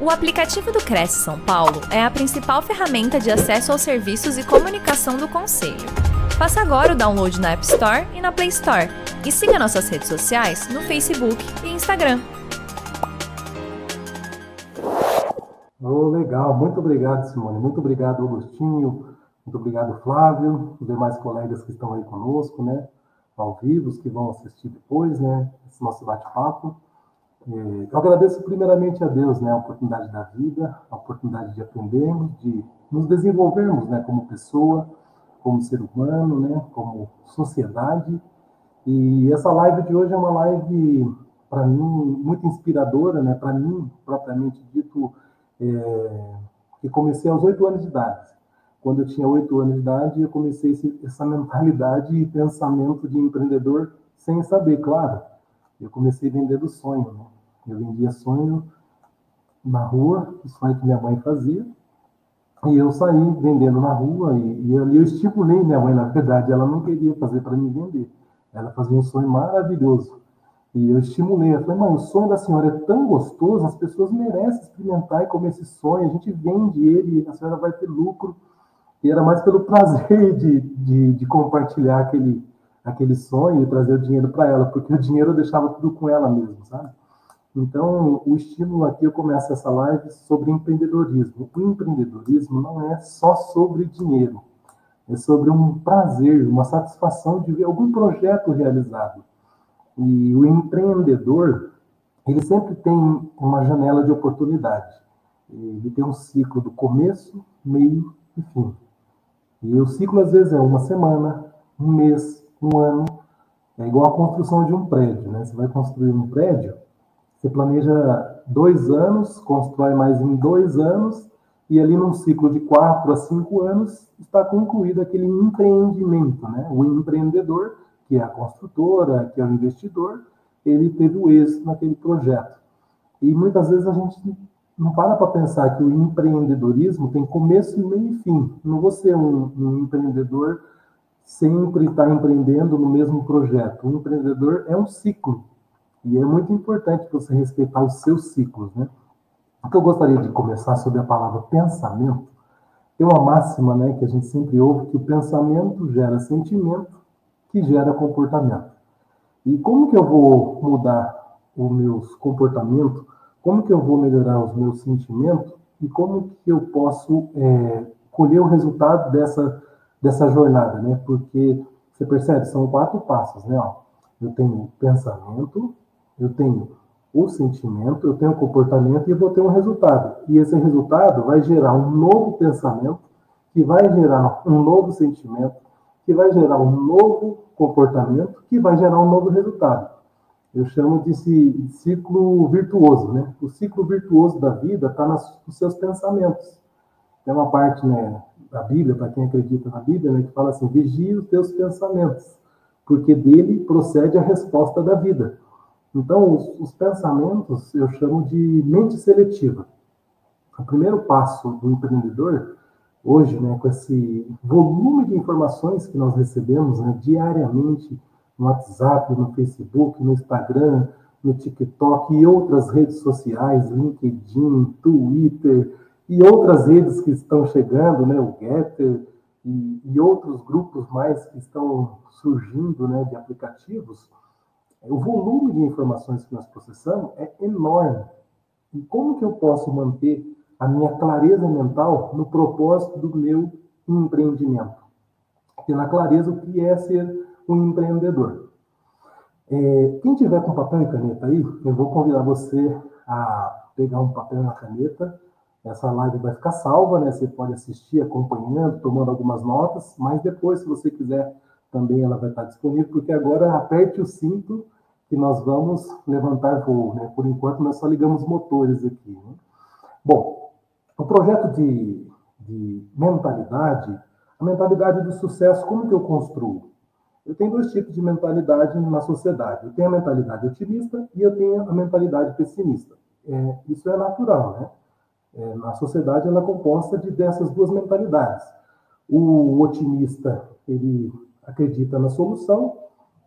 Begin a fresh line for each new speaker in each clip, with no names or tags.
O aplicativo do Cresce São Paulo é a principal ferramenta de acesso aos serviços e comunicação do Conselho. Faça agora o download na App Store e na Play Store. E siga nossas redes sociais no Facebook e Instagram.
Oh, legal, muito obrigado, Simone. Muito obrigado, Agostinho. Muito obrigado, Flávio, os demais colegas que estão aí conosco, né? Ao vivo, os que vão assistir depois, né? Esse nosso bate-papo. É, eu agradeço primeiramente a Deus, né, a oportunidade da vida, a oportunidade de aprendermos, de nos desenvolvermos, né, como pessoa, como ser humano, né, como sociedade. E essa live de hoje é uma live para mim muito inspiradora, né, para mim propriamente dito, é, que comecei aos oito anos de idade. Quando eu tinha oito anos de idade, eu comecei esse, essa mentalidade e pensamento de empreendedor sem saber, claro. Eu comecei vendendo sonho, né? Eu vendia sonho na rua, o sonho que minha mãe fazia, e eu saí vendendo na rua, e, e eu, eu estipulei minha mãe, na verdade, ela não queria fazer para mim vender. Ela fazia um sonho maravilhoso. E eu estimulei, eu falei, mãe, o sonho da senhora é tão gostoso, as pessoas merecem experimentar e comer esse sonho, a gente vende ele, a senhora vai ter lucro. E era mais pelo prazer de, de, de compartilhar aquele, aquele sonho e trazer o dinheiro para ela, porque o dinheiro eu deixava tudo com ela mesmo, sabe? Então, o estímulo aqui, eu começo essa live sobre empreendedorismo. O empreendedorismo não é só sobre dinheiro, é sobre um prazer, uma satisfação de ver algum projeto realizado. E o empreendedor, ele sempre tem uma janela de oportunidade. Ele tem um ciclo do começo, meio e fim. E o ciclo, às vezes, é uma semana, um mês, um ano. É igual a construção de um prédio, né? Você vai construir um prédio, você planeja dois anos, constrói mais em dois anos, e ali num ciclo de quatro a cinco anos está concluído aquele empreendimento, né? O empreendedor, que é a construtora, que é o investidor, ele teve o êxito naquele projeto. E muitas vezes a gente não para para pensar que o empreendedorismo tem começo, meio e fim. Não vou ser um, um empreendedor sempre estar empreendendo no mesmo projeto. Um empreendedor é um ciclo. E é muito importante você respeitar os seus ciclos, né? O que eu gostaria de começar sobre a palavra pensamento, tem uma máxima, né, que a gente sempre ouve, que o pensamento gera sentimento, que gera comportamento. E como que eu vou mudar os meus comportamentos? Como que eu vou melhorar os meus sentimentos? E como que eu posso é, colher o resultado dessa, dessa jornada, né? Porque você percebe, são quatro passos, né? Ó, eu tenho pensamento, eu tenho o sentimento, eu tenho o comportamento e vou ter um resultado. E esse resultado vai gerar um novo pensamento, que vai gerar um novo sentimento, que vai gerar um novo comportamento, que vai gerar um novo resultado. Eu chamo de ciclo virtuoso, né? O ciclo virtuoso da vida está nos seus pensamentos. Tem uma parte né, da Bíblia, para quem acredita na Bíblia, né, que fala assim: vigie os teus pensamentos, porque dele procede a resposta da vida. Então, os, os pensamentos eu chamo de mente seletiva. O primeiro passo do empreendedor, hoje, né, com esse volume de informações que nós recebemos né, diariamente no WhatsApp, no Facebook, no Instagram, no TikTok e outras redes sociais, LinkedIn, Twitter e outras redes que estão chegando, né, o Getter e, e outros grupos mais que estão surgindo, né, de aplicativos o volume de informações que nós processamos é enorme. E como que eu posso manter a minha clareza mental no propósito do meu empreendimento? Tendo a clareza o que é ser um empreendedor. É, quem tiver com papel e caneta aí, eu vou convidar você a pegar um papel e uma caneta. Essa live vai ficar salva, né? Você pode assistir acompanhando, tomando algumas notas, mas depois, se você quiser também ela vai estar disponível, porque agora aperte o cinto que nós vamos levantar voo. Né? Por enquanto, nós só ligamos motores aqui. Né? Bom, o projeto de, de mentalidade, a mentalidade do sucesso, como que eu construo? Eu tenho dois tipos de mentalidade na sociedade. Eu tenho a mentalidade otimista e eu tenho a mentalidade pessimista. É, isso é natural, né? É, na sociedade, ela é composta de dessas duas mentalidades. O otimista, ele acredita na solução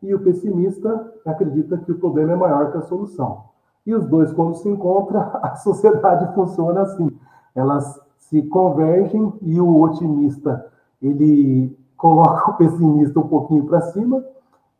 e o pessimista acredita que o problema é maior que a solução. E os dois, quando se encontram, a sociedade funciona assim. Elas se convergem e o otimista ele coloca o pessimista um pouquinho para cima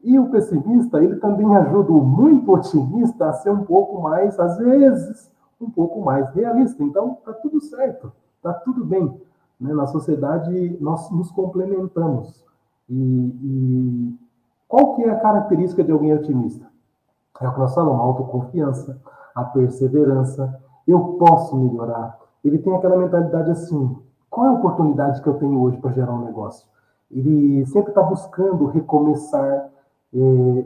e o pessimista ele também ajuda o muito otimista a ser um pouco mais, às vezes, um pouco mais realista. Então, tá tudo certo, tá tudo bem. Né? Na sociedade nós nos complementamos. E, e qual que é a característica de alguém otimista? É o que nós falamos, a autoconfiança, a perseverança. Eu posso melhorar. Ele tem aquela mentalidade assim: qual é a oportunidade que eu tenho hoje para gerar um negócio? Ele sempre está buscando recomeçar. É,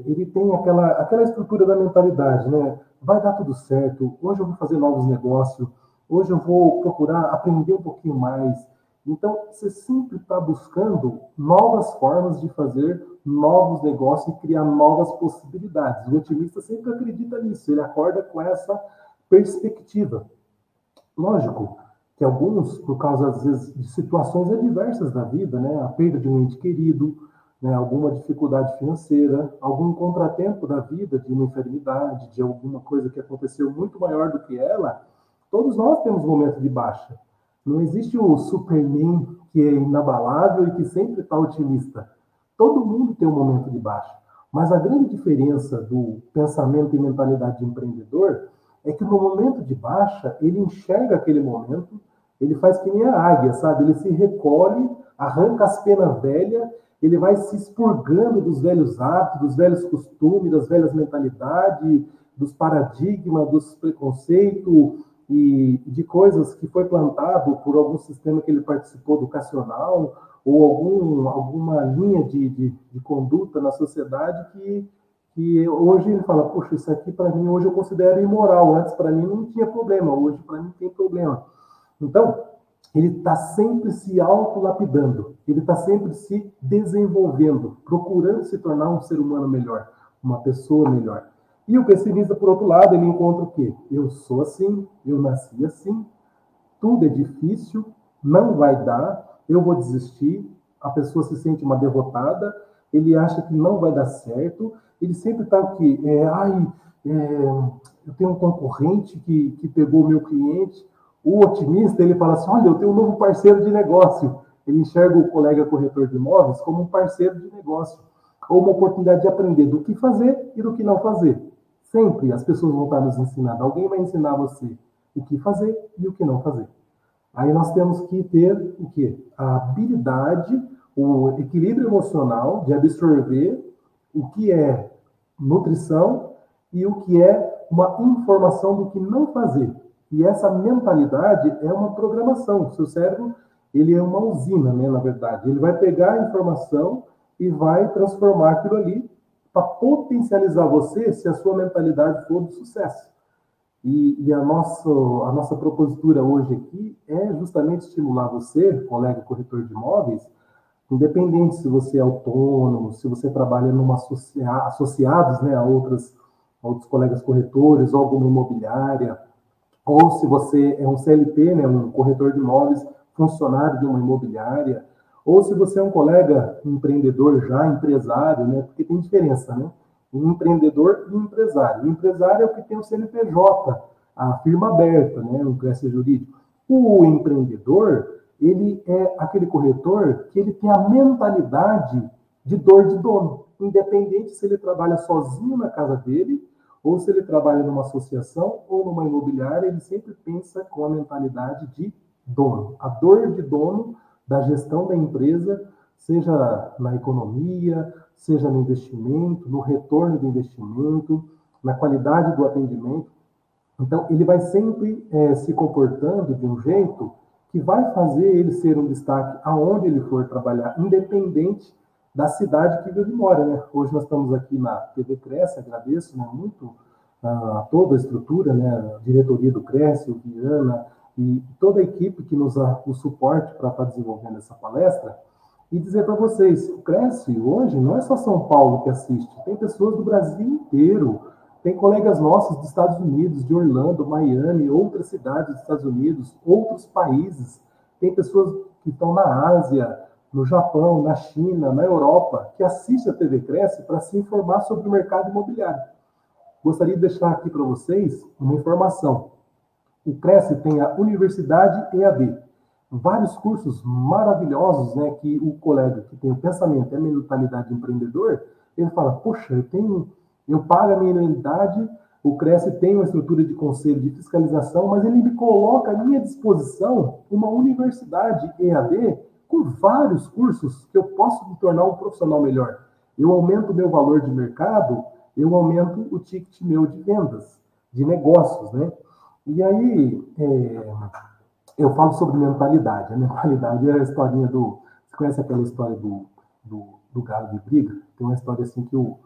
ele tem aquela, aquela estrutura da mentalidade, né? Vai dar tudo certo. Hoje eu vou fazer novos negócios. Hoje eu vou procurar aprender um pouquinho mais. Então, você sempre está buscando novas formas de fazer novos negócios e criar novas possibilidades. O otimista sempre acredita nisso, ele acorda com essa perspectiva. Lógico que alguns, por causa, às vezes, de situações adversas da vida, né, a perda de um ente querido, né, alguma dificuldade financeira, algum contratempo da vida, de uma enfermidade, de alguma coisa que aconteceu muito maior do que ela, todos nós temos momentos de baixa. Não existe o Superman que é inabalável e que sempre está otimista. Todo mundo tem um momento de baixa. Mas a grande diferença do pensamento e mentalidade de empreendedor é que no momento de baixa, ele enxerga aquele momento, ele faz que nem a águia, sabe? Ele se recolhe, arranca as penas velhas, ele vai se expurgando dos velhos hábitos, dos velhos costumes, das velhas mentalidades, dos paradigmas, dos preconceitos, e de coisas que foi plantado por algum sistema que ele participou educacional ou algum, alguma linha de, de, de conduta na sociedade que, que hoje ele fala, poxa, isso aqui para mim hoje eu considero imoral, antes para mim não tinha problema, hoje para mim tem problema. Então, ele está sempre se autolapidando, ele está sempre se desenvolvendo, procurando se tornar um ser humano melhor, uma pessoa melhor. E o pessimista, por outro lado, ele encontra o quê? Eu sou assim, eu nasci assim, tudo é difícil, não vai dar, eu vou desistir. A pessoa se sente uma derrotada, ele acha que não vai dar certo, ele sempre está aqui, é, ai, é, eu tenho um concorrente que, que pegou o meu cliente. O otimista, ele fala assim, olha, eu tenho um novo parceiro de negócio. Ele enxerga o colega corretor de imóveis como um parceiro de negócio, ou uma oportunidade de aprender do que fazer e do que não fazer. Sempre as pessoas vão estar nos ensinando. Alguém vai ensinar você o que fazer e o que não fazer. Aí nós temos que ter o quê? A habilidade, o equilíbrio emocional de absorver o que é nutrição e o que é uma informação do que não fazer. E essa mentalidade é uma programação. O seu cérebro, ele é uma usina, né, na verdade. Ele vai pegar a informação e vai transformar aquilo ali para potencializar você se a sua mentalidade for de sucesso. E, e, a, nossa, a nossa propositura hoje aqui é justamente estimular você, colega corretor de imóveis, independente se você é autônomo, se você trabalha numa associa, associados né, a, outras, a outros colegas corretores, alguma imobiliária, ou se você é um CLT, né, um corretor de imóveis, funcionário de uma imobiliária, ou se você é um colega empreendedor já, empresário, né? Porque tem diferença, né? Empreendedor e empresário. O empresário é o que tem o CNPJ, a firma aberta, né? Um crédito jurídico. O empreendedor, ele é aquele corretor que ele tem a mentalidade de dor de dono, independente se ele trabalha sozinho na casa dele ou se ele trabalha numa associação ou numa imobiliária, ele sempre pensa com a mentalidade de dono. A dor de dono da gestão da empresa, seja na economia, seja no investimento, no retorno do investimento, na qualidade do atendimento. Então, ele vai sempre é, se comportando de um jeito que vai fazer ele ser um destaque aonde ele for trabalhar, independente da cidade que ele mora. Né? Hoje nós estamos aqui na TV Cresce, agradeço né, muito a toda a estrutura, né, a diretoria do Cresce, o Viana, e toda a equipe que nos dá o suporte para estar tá desenvolvendo essa palestra, e dizer para vocês, o Cresce hoje não é só São Paulo que assiste, tem pessoas do Brasil inteiro, tem colegas nossos dos Estados Unidos, de Orlando, Miami, outras cidades dos Estados Unidos, outros países, tem pessoas que estão na Ásia, no Japão, na China, na Europa, que assistem a TV Cresce para se informar sobre o mercado imobiliário. gostaria de deixar aqui para vocês uma informação. O Cresce tem a Universidade EAD, vários cursos maravilhosos, né, que o colega que tem o pensamento e a mentalidade empreendedor, ele fala, poxa, eu tenho, eu pago a minha anuidade, o Cresce tem uma estrutura de conselho de fiscalização, mas ele me coloca à minha disposição uma universidade EAD com vários cursos que eu posso me tornar um profissional melhor. Eu aumento o meu valor de mercado, eu aumento o ticket meu de vendas, de negócios, né? E aí, é, eu falo sobre mentalidade. A mentalidade é a historinha do. Você conhece aquela história do, do, do galo de briga? Tem uma história assim que o,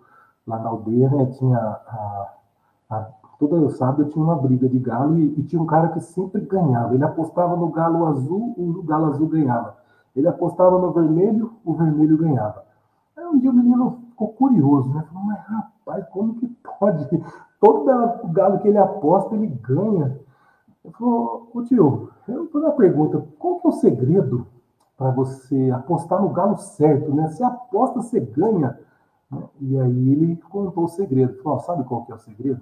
lá na aldeia né, tinha. A, a, todo sábado tinha uma briga de galo e, e, tinha um cara que sempre ganhava. Ele apostava no galo azul, o galo azul ganhava. Ele apostava no vermelho, o vermelho ganhava. Aí um dia o menino ficou curioso, né? Falou, mas rapaz, como que pode? Todo galo que ele aposta, ele ganha. Ele falou, ô tio, eu vou uma pergunta, qual que é o segredo para você apostar no galo certo, né? Você aposta, você ganha. E aí ele contou o segredo. Falou, sabe qual que é o segredo?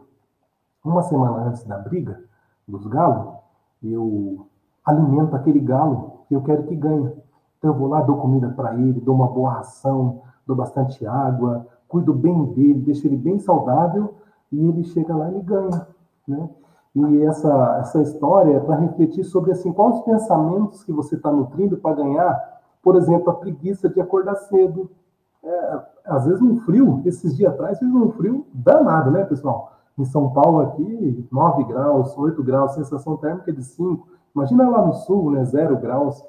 Uma semana antes da briga dos galos, eu alimento aquele galo que eu quero que ganhe. Então eu vou lá, dou comida para ele, dou uma boa ração, dou bastante água, cuido bem dele, deixo ele bem saudável e ele chega lá e ganha, né? E essa, essa história é para refletir sobre assim, quais os pensamentos que você está nutrindo para ganhar, por exemplo, a preguiça de acordar cedo. É, às vezes um frio, esses dias atrás fez um frio danado, né, pessoal? Em São Paulo aqui, 9 graus, 8 graus, sensação térmica de 5. Imagina lá no sul, né, 0 graus.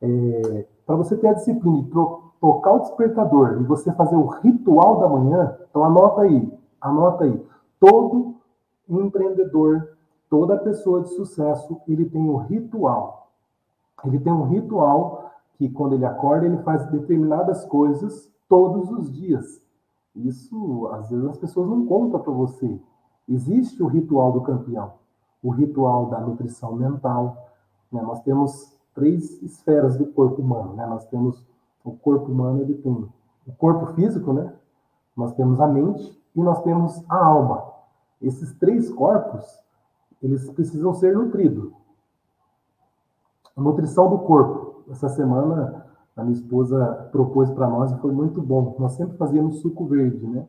É, para você ter a disciplina de tocar o despertador e você fazer o ritual da manhã, então anota aí, anota aí. Todo empreendedor toda pessoa de sucesso, ele tem um ritual. Ele tem um ritual que quando ele acorda, ele faz determinadas coisas todos os dias. Isso, às vezes, as pessoas não contam para você. Existe o ritual do campeão, o ritual da nutrição mental. Né? Nós temos três esferas do corpo humano. Né? Nós temos o corpo humano, ele tem o corpo físico, né? nós temos a mente e nós temos a alma. Esses três corpos, eles precisam ser nutridos. A nutrição do corpo. Essa semana, a minha esposa propôs para nós e foi muito bom. Nós sempre fazíamos suco verde, né?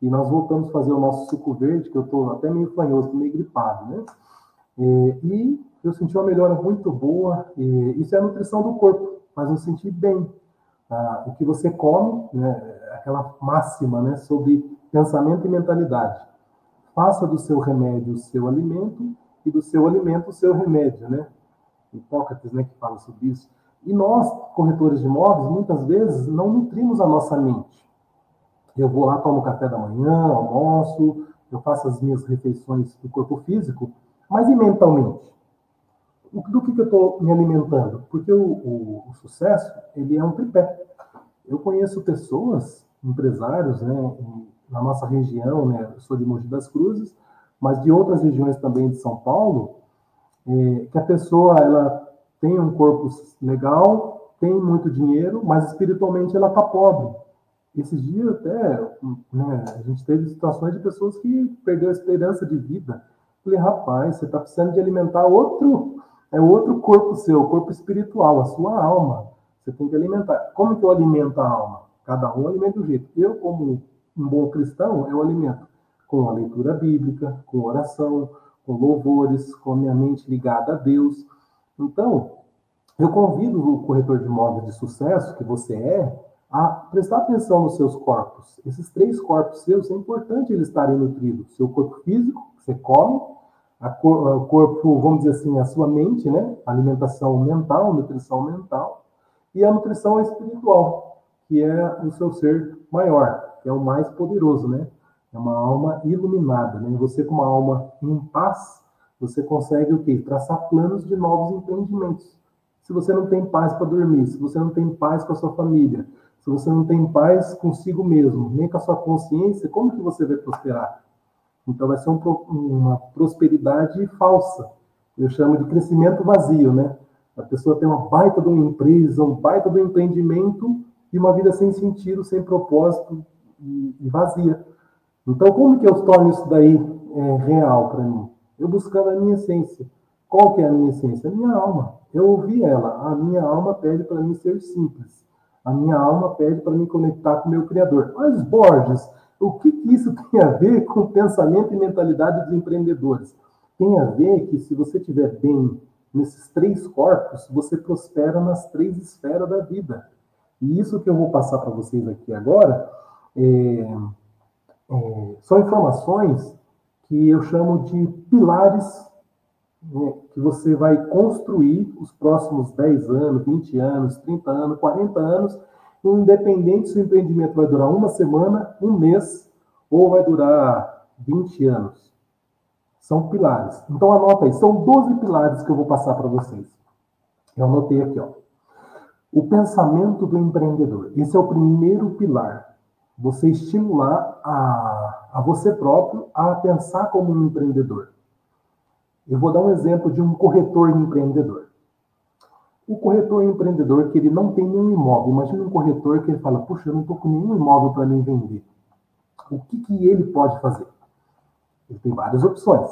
E nós voltamos a fazer o nosso suco verde, que eu estou até meio fanhoso, meio gripado, né? E, eu senti uma melhora muito boa. isso é a nutrição do corpo, faz eu sentir bem. Ah, o que você come, né, aquela máxima né, sobre pensamento e mentalidade. Faça do seu remédio o seu alimento e do seu alimento o seu remédio, né? Hipócrates, né, que fala sobre isso. E nós, corretores de imóveis, muitas vezes não nutrimos a nossa mente. Eu vou lá, tomo café da manhã, almoço, eu faço as minhas refeições do corpo físico, mas e mentalmente? Do que, que eu estou me alimentando? Porque o, o, o, sucesso, ele é um tripé. Eu conheço pessoas, empresários, né, na nossa região, né, eu sou de Mogi das Cruzes, mas de outras regiões também de São Paulo, é, que a pessoa ela tem um corpo legal, tem muito dinheiro, mas espiritualmente ela está pobre. Esses dias até né, a gente teve situações de pessoas que perdeu a esperança de vida. Falei, rapaz, você está precisando de alimentar outro, é outro corpo seu, o corpo espiritual, a sua alma. Você tem que alimentar. Como que eu alimento a alma? Cada um alimenta do jeito. Eu, como um bom cristão, eu alimento com a leitura bíblica, com oração, com louvores, com a minha mente ligada a Deus. Então, eu convido o corretor de imóveis de sucesso que você é a prestar atenção nos seus corpos. Esses três corpos seus é importante eles estarem nutridos. Seu corpo físico, você come, cor, o corpo, vamos dizer assim, a sua mente, né? Alimentação mental, nutrição mental, e a nutrição espiritual, que é o seu ser maior, que é o mais poderoso, né? É uma alma iluminada, né? Você com uma alma em paz, você consegue o quê? Traçar planos de novos empreendimentos. Se você não tem paz para dormir, se você não tem paz com a sua família, se você não tem paz consigo mesmo, nem com a sua consciência, como que você vai prosperar? Então vai ser um, uma prosperidade falsa. Eu chamo de crescimento vazio, né? A pessoa tem uma baita de uma empresa, um baita de um empreendimento e uma vida sem sentido, sem propósito e, e vazia. Então, como que eu torno isso daí é, real para mim? Eu buscando a minha essência. Qual que é a minha essência? A minha alma. Eu ouvi ela. A minha alma pede para mim ser simples. A minha alma pede para me conectar com o meu Criador. Mas, Borges, o que, que isso tem a ver com pensamento e mentalidade dos empreendedores? Tem a ver que se você estiver bem nesses três corpos, você prospera nas três esferas da vida. E isso que eu vou passar para vocês aqui agora é, é, são informações que eu chamo de pilares né, que você vai construir os próximos 10 anos, 20 anos, 30 anos, 40 anos, independente se o empreendimento vai durar uma semana, um mês ou vai durar 20 anos. São pilares. Então anota aí, são 12 pilares que eu vou passar para vocês. Eu anotei aqui, ó. O pensamento do empreendedor. Esse é o primeiro pilar. Você estimular a, a você próprio a pensar como um empreendedor. Eu vou dar um exemplo de um corretor empreendedor. O corretor empreendedor que ele não tem nenhum imóvel. Imagina um corretor que ele fala, puxa, eu não estou com nenhum imóvel para mim vender. O que, que ele pode fazer? Ele tem várias opções.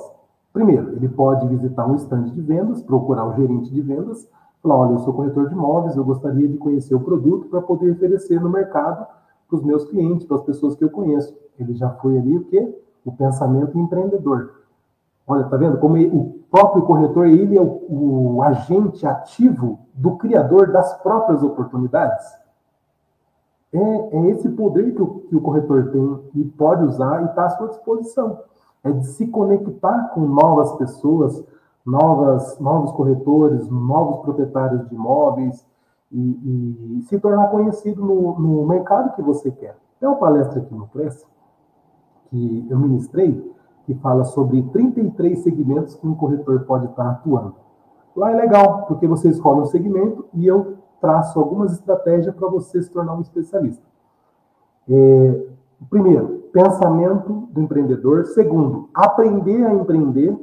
Primeiro, ele pode visitar um estande de vendas, procurar o gerente de vendas, falar, olha, eu sou corretor de imóveis, eu gostaria de conhecer o produto para poder oferecer no mercado para os meus clientes, para as pessoas que eu conheço. Ele já foi ali o quê? O pensamento empreendedor. Olha, tá vendo como o próprio corretor ele é o, o agente ativo do criador das próprias oportunidades? É, é esse poder que o, que o corretor tem e pode usar e está à sua disposição. É de se conectar com novas pessoas, novas, novos corretores, novos proprietários de imóveis e, e se tornar conhecido no, no mercado que você quer. Tem uma palestra aqui no Press que eu ministrei que fala sobre 33 segmentos que um corretor pode estar atuando. Lá é legal, porque você escolhe um segmento e eu traço algumas estratégias para você se tornar um especialista. É, primeiro, pensamento do empreendedor. Segundo, aprender a empreender.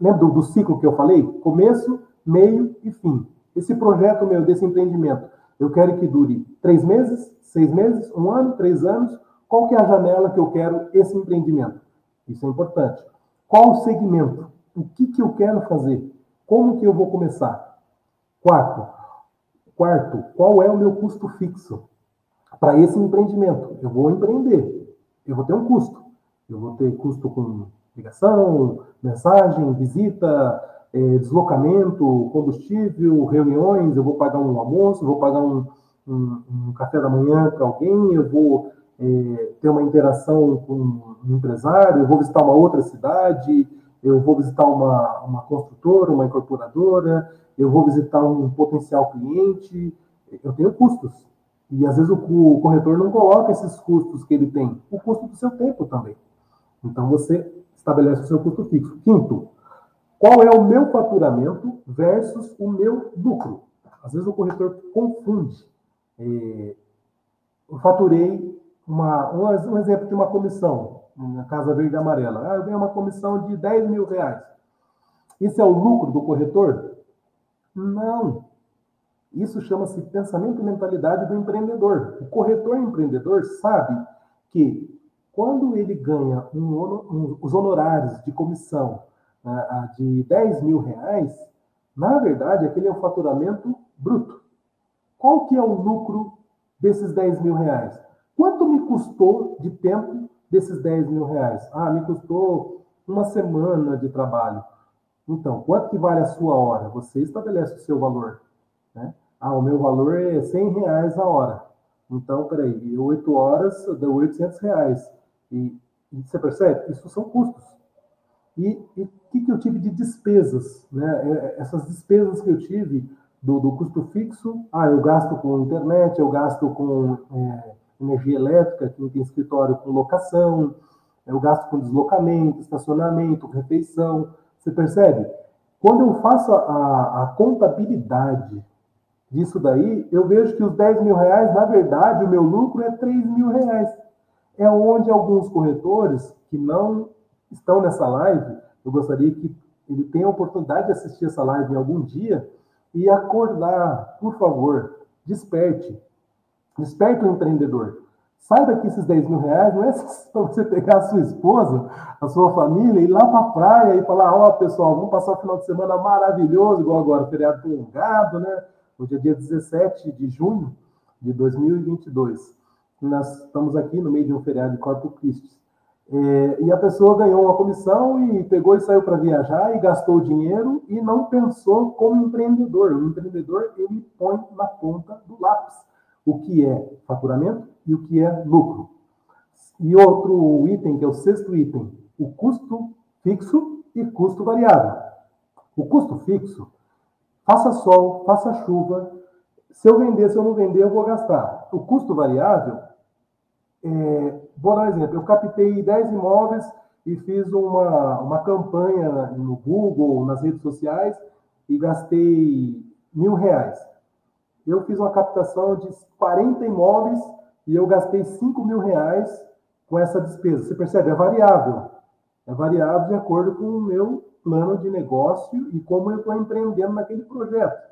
Lembra do, do ciclo que eu falei? Começo, meio e fim. Esse projeto meu, desse empreendimento, eu quero que dure três meses, seis meses, um ano, três anos. Qual que é a janela que eu quero esse empreendimento? Isso é importante. Qual o segmento? O que, que eu quero fazer? Como que eu vou começar? Quarto, quarto, qual é o meu custo fixo para esse empreendimento? Eu vou empreender, eu vou ter um custo. Eu vou ter custo com ligação, mensagem, visita, é, deslocamento, combustível, reuniões, eu vou pagar um almoço, vou pagar um, um, um café da manhã para alguém, eu vou é, ter uma interação com um empresário, eu vou visitar uma outra cidade, eu vou visitar uma, uma construtora, uma incorporadora, eu vou visitar um potencial cliente, eu tenho custos. E às vezes o, o corretor não coloca esses custos que ele tem, o custo do seu tempo também. Então você estabelece o seu custo fixo. Quinto, qual é o meu faturamento versus o meu lucro? Às vezes o corretor confunde. É, eu faturei uma, um, exemplo de uma comissão, na Casa Verde e Amarela. Ah, eu ganho uma comissão de 10 mil reais. Isso é o lucro do corretor? Não. Isso chama-se pensamento e mentalidade do empreendedor. O corretor empreendedor sabe que quando ele ganha um, um, os honorários de comissão uh, de 10 mil reais, na verdade, aquele é o faturamento bruto. Qual que é o lucro desses 10 mil reais? Quanto me custou de tempo desses 10 mil reais? Ah, me custou uma semana de trabalho. Então, quanto que vale a sua hora? Você estabelece o seu valor. Né? Ah, o meu valor é 100 reais a hora. Então, peraí, 8 horas deu 800 reais. E, você percebe? Isso são custos. E o que, que eu tive de despesas? Né? É, essas despesas que eu tive do, do custo fixo, ah, eu gasto com internet, eu gasto com é, energia elétrica, quem tem escritório com locação, eu gasto com deslocamento, estacionamento, refeição. Você percebe? Quando eu faço a, a contabilidade disso daí, eu vejo que os 10 mil reais, na verdade, o meu lucro é 3 mil reais. É onde alguns corretores que não estão nessa live, eu gostaria que ele tenha a oportunidade de assistir essa live em algum dia e acordar, por favor, desperte. Desperta o empreendedor. Saiba que esses 10 mil reais não é para você pegar a sua esposa, a sua família, ir lá para a praia e falar: Ó, oh, pessoal, vamos passar o final de semana maravilhoso, igual agora, feriado prolongado, né? Hoje é dia 17 de junho de 2022. Nós estamos aqui no meio de um feriado de Corpus Christi. É, e a pessoa ganhou uma comissão e pegou e saiu para viajar e gastou o dinheiro e não pensou como empreendedor. O empreendedor ele põe na ponta do lápis o que é faturamento e o que é lucro. E outro item, que é o sexto item, o custo fixo e custo variável. O custo fixo, faça sol, faça chuva, se eu vender, se eu não vender, eu vou gastar. O custo variável, é, vou dar um exemplo, eu captei 10 imóveis e fiz uma, uma campanha no Google, nas redes sociais, e gastei mil reais. Eu fiz uma captação de 40 imóveis e eu gastei 5 mil reais com essa despesa. Você percebe? É variável. É variável de acordo com o meu plano de negócio e como eu estou empreendendo naquele projeto.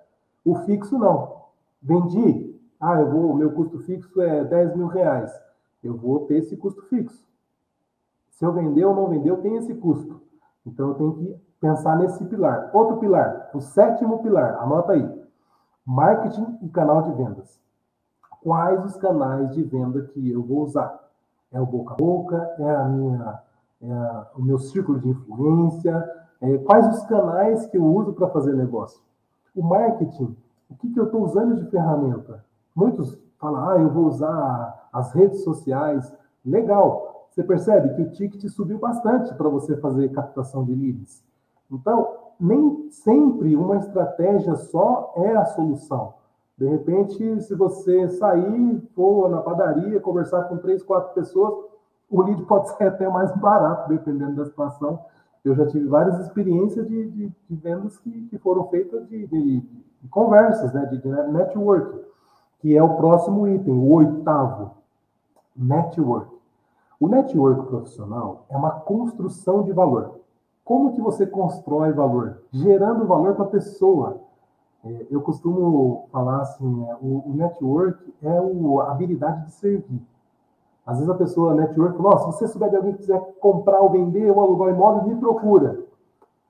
O fixo não. Vendi, ah, eu vou, meu custo fixo é 10 mil reais. Eu vou ter esse custo fixo. Se eu vender ou não vender, eu tenho esse custo. Então eu tenho que pensar nesse pilar. Outro pilar, o sétimo pilar, anota aí. Marketing e canal de vendas quais os canais de venda que eu vou usar. É o boca a boca, é, a minha, é o meu círculo de influência, é, quais os canais que eu uso para fazer negócio. O marketing, o que, que eu estou usando de ferramenta? Muitos falam, ah, eu vou usar as redes sociais. Legal, você percebe que o ticket subiu bastante para você fazer captação de leads. Então, nem sempre uma estratégia só é a solução. De repente, se você sair, for na padaria, conversar com três, quatro pessoas, o lead pode ser até mais barato, dependendo da situação. Eu já tive várias experiências de, de, de vendas que, que, foram feitas de, de, conversas, né, de, network, que é o próximo item, o oitavo, network. O network profissional é uma construção de valor. Como que você constrói valor? Gerando valor para a pessoa, é, eu costumo falar assim, é, o, network é a habilidade de servir. Às vezes a pessoa, network, nossa, se você souber de alguém que quiser comprar ou vender ou alugar imóvel, me procura.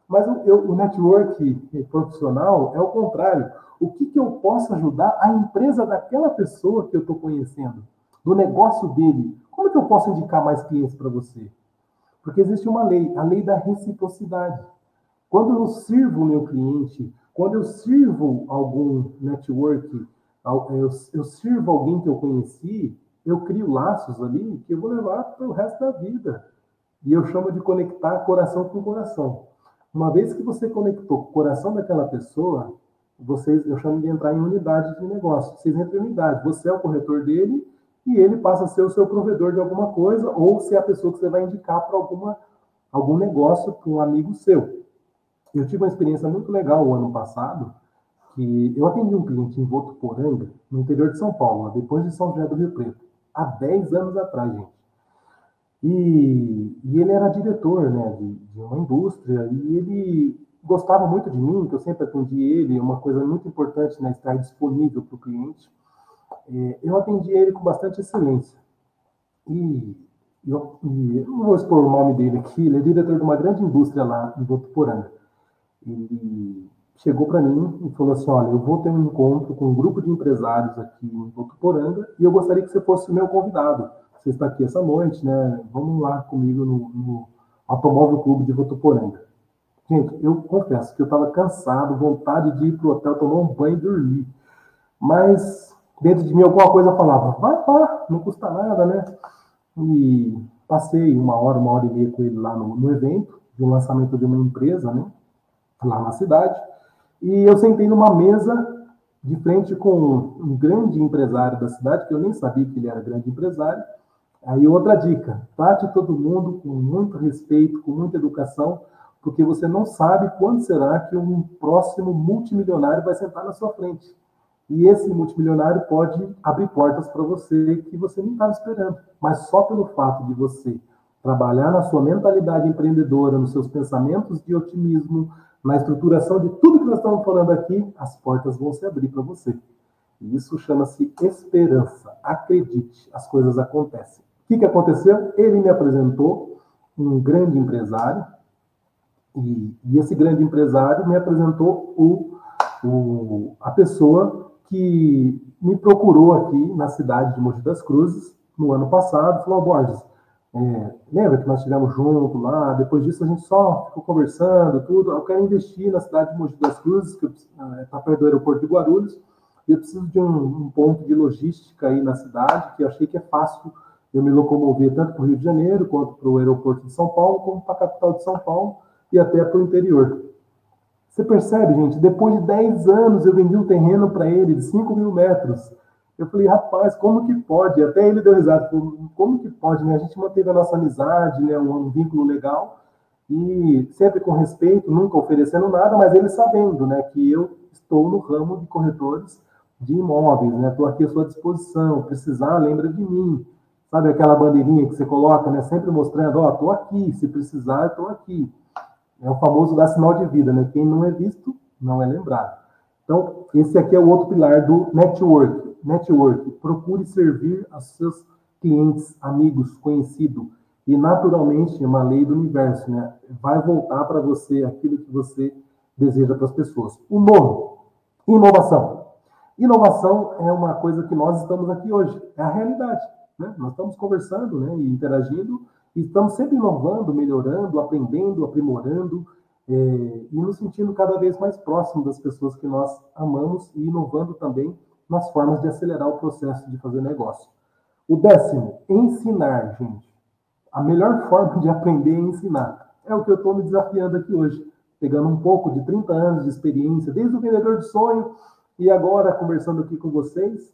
Mas o, eu, o network profissional é o contrário. O que, que eu posso ajudar a empresa daquela pessoa que eu estou conhecendo, do negócio dele? Como que eu posso indicar mais clientes para você? Porque existe uma lei, a lei da reciprocidade. Quando eu sirvo o meu cliente, quando eu sirvo algum network, eu, sirvo alguém que eu conheci, eu crio laços ali que eu vou levar para o resto da vida. E eu chamo de conectar coração com coração. Uma vez que você conectou o coração daquela pessoa, vocês, eu chamo de entrar em unidade de negócio. Vocês entram em unidade. Você é o corretor dele e ele passa a ser o seu provedor de alguma coisa ou se é a pessoa que você vai indicar para alguma algum negócio para um amigo seu. Eu tive uma experiência muito legal o ano passado, que eu atendi um cliente em Votuporanga, no interior de São Paulo, depois de São José do Rio Preto, há 10 anos atrás, gente. E, e ele era diretor né, de, de, uma indústria e ele gostava muito de mim, que eu sempre atendi ele, uma coisa muito importante, né, estar disponível para o cliente. É, eu atendi ele com bastante excelência. E eu, e eu não vou expor o nome dele aqui, ele é diretor de uma grande indústria lá em Votuporanga ele chegou para mim e falou assim: Olha, eu vou ter um encontro com um grupo de empresários aqui em Votuporanga e eu gostaria que você fosse meu convidado. Você está aqui essa noite, né? Vamos lá comigo no, no Automóvel Clube de Votuporanga. Gente, eu confesso que eu estava cansado, vontade de ir para o hotel, tomar um banho e dormir. Mas dentro de mim alguma coisa falava: vai lá, não custa nada, né? E passei uma hora, uma hora e meia com ele lá no, no evento de um lançamento de uma empresa, né? lá na cidade, e eu sentei numa mesa de frente com um grande empresário da cidade, que eu nem sabia que ele era grande empresário. Aí outra dica, trate todo mundo com muito respeito, com muita educação, porque você não sabe quando será que um próximo multimilionário vai sentar na sua frente. E esse multimilionário pode abrir portas para você que você não estava esperando. Mas só pelo fato de você trabalhar na sua mentalidade empreendedora, nos seus pensamentos de otimismo, na estruturação de tudo que nós estamos falando aqui, as portas vão se abrir para você. E isso chama-se esperança. Acredite, as coisas acontecem. O que, que aconteceu? Ele me apresentou um grande empresário, e, e esse grande empresário me apresentou o, o, a pessoa que me procurou aqui na cidade de Mogi das Cruzes no ano passado, falou, Borges, é, lembra que nós estivemos juntos lá, depois disso a gente só ficou conversando, tudo, eu quero investir na cidade de Mogi das Cruzes, que está perto do aeroporto de Guarulhos, e eu preciso de um, um, ponto de logística aí na cidade, que eu achei que é fácil eu me locomover tanto para o Rio de Janeiro, quanto para o aeroporto de São Paulo, como para a capital de São Paulo, e até para o interior. Você percebe, gente? Depois de 10 anos eu vendi um terreno para ele de 5 mil metros. Eu falei, rapaz, como que pode? Até ele deu risada. Como que pode, né? A gente manteve a nossa amizade, né? Um, vínculo legal. E sempre com respeito, nunca oferecendo nada, mas ele sabendo, né? Que eu estou no ramo de corretores de imóveis, né? Estou aqui à sua disposição. Precisar, lembra de mim. Sabe aquela bandeirinha que você coloca, né? Sempre mostrando, ó, oh, estou aqui. Se precisar, estou aqui. É o famoso dar sinal de vida, né? Quem não é visto, não é lembrado. Então, esse aqui é o outro pilar do network. Network, procure servir aos seus clientes, amigos, conhecidos. E, naturalmente, é uma lei do universo, né? Vai voltar para você aquilo que você deseja para as pessoas. O novo, inovação. Inovação é uma coisa que nós estamos aqui hoje, é a realidade. Né? Nós estamos conversando né, e interagindo estamos sempre inovando, melhorando, aprendendo, aprimorando é, e nos sentindo cada vez mais próximo das pessoas que nós amamos e inovando também nas formas de acelerar o processo de fazer negócio. O décimo, ensinar, gente. A melhor forma de aprender é ensinar. É o que eu estou me desafiando aqui hoje, pegando um pouco de 30 anos de experiência, desde o vendedor de sonho e agora conversando aqui com vocês,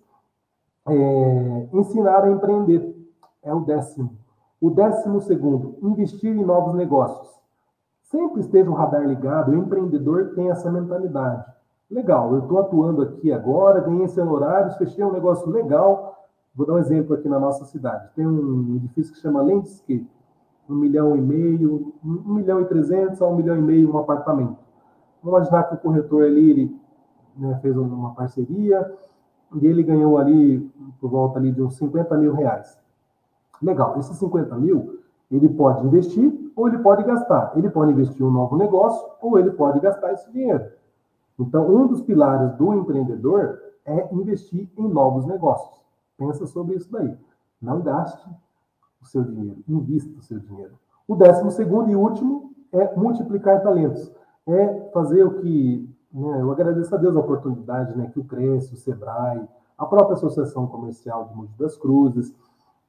é, ensinar a empreender. É o décimo. O décimo segundo, investir em novos negócios. Sempre esteve o radar ligado, o empreendedor tem essa mentalidade. Legal, eu estou atuando aqui agora, ganhei esse honorários, fechei um negócio legal. Vou dar um exemplo aqui na nossa cidade. Tem um edifício que chama Landscape, um milhão e meio, um milhão e trezentos a um milhão e meio um apartamento. Vamos imaginar que o corretor ali ele, né, fez uma parceria e ele ganhou ali por volta ali de uns 50 mil reais. Legal, esses 50 mil, ele pode investir ou ele pode gastar. Ele pode investir em um novo negócio ou ele pode gastar esse dinheiro. Então, um dos pilares do empreendedor é investir em novos negócios. Pensa sobre isso daí. Não gaste o seu dinheiro, invista o seu dinheiro. O décimo segundo e último é multiplicar talentos. É fazer o que. Né, eu agradeço a Deus a oportunidade né, que o Cresce, o Sebrae, a própria Associação Comercial de Monte das Cruzes,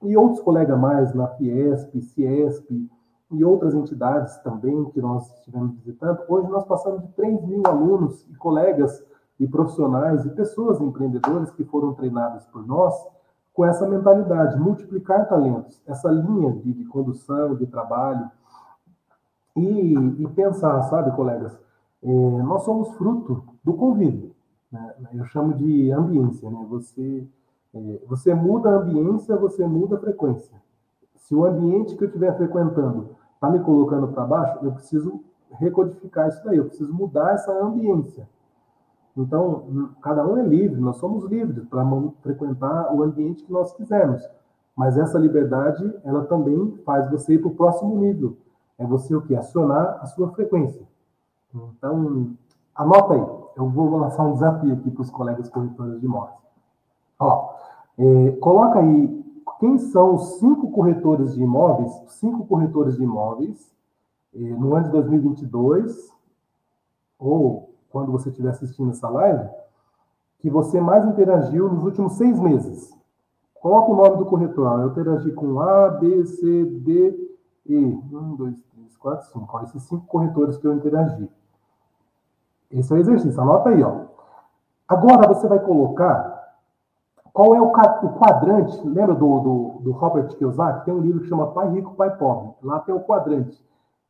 e outros colegas mais na Fiesp, Ciesp e outras entidades também que nós estivemos visitando. Hoje nós passamos de 3 mil alunos e colegas e profissionais e pessoas empreendedoras que foram treinadas por nós com essa mentalidade, multiplicar talentos, essa linha de, de condução, de trabalho. E, e, pensar, sabe, colegas, é, nós somos fruto do convívio. Né? Eu chamo de ambiência, né? Você você muda a ambiência, você muda a frequência. Se o ambiente que eu estiver frequentando está me colocando para baixo, eu preciso recodificar isso daí, eu preciso mudar essa ambiência. Então, cada um é livre, nós somos livres para frequentar o ambiente que nós quisermos. Mas essa liberdade, ela também faz você ir para o próximo nível. É você o que? Acionar a sua frequência. Então, anota aí. Eu vou lançar um desafio aqui para os colegas corretores de imóveis. Ó, é, coloca aí quem são os cinco corretores de imóveis, cinco corretores de imóveis, é, no ano de 2022, ou quando você estiver assistindo essa live, que você mais interagiu nos últimos seis meses. Coloca o nome do corretor. Eu interagi com A, B, C, D, E. Um, dois, três, quatro, cinco. Ó, esses cinco corretores que eu interagi. Esse é o exercício. Anota aí, ó. Agora você vai colocar qual é o, quadrante? Lembra do, do, do Robert Kiyosaki? Tem um livro que chama Pai Rico, Pai Pobre. Lá tem o quadrante.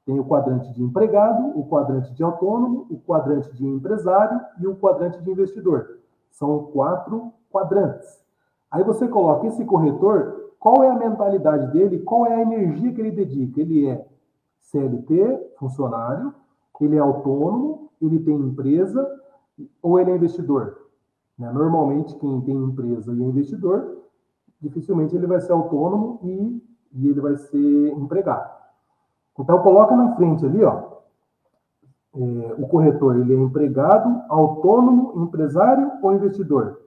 Tem o quadrante de empregado, o quadrante de autônomo, o quadrante de empresário e o quadrante de investidor. São quatro quadrantes. Aí você coloca esse corretor, qual é a mentalidade dele, qual é a energia que ele dedica? Ele é CLT, funcionário, ele é autônomo, ele tem empresa ou ele é investidor? Né? Normalmente, quem tem empresa e é investidor, dificilmente ele vai ser autônomo e, e ele vai ser empregado. Então, coloca na frente ali, ó, é, o corretor, ele é empregado, autônomo, empresário ou investidor?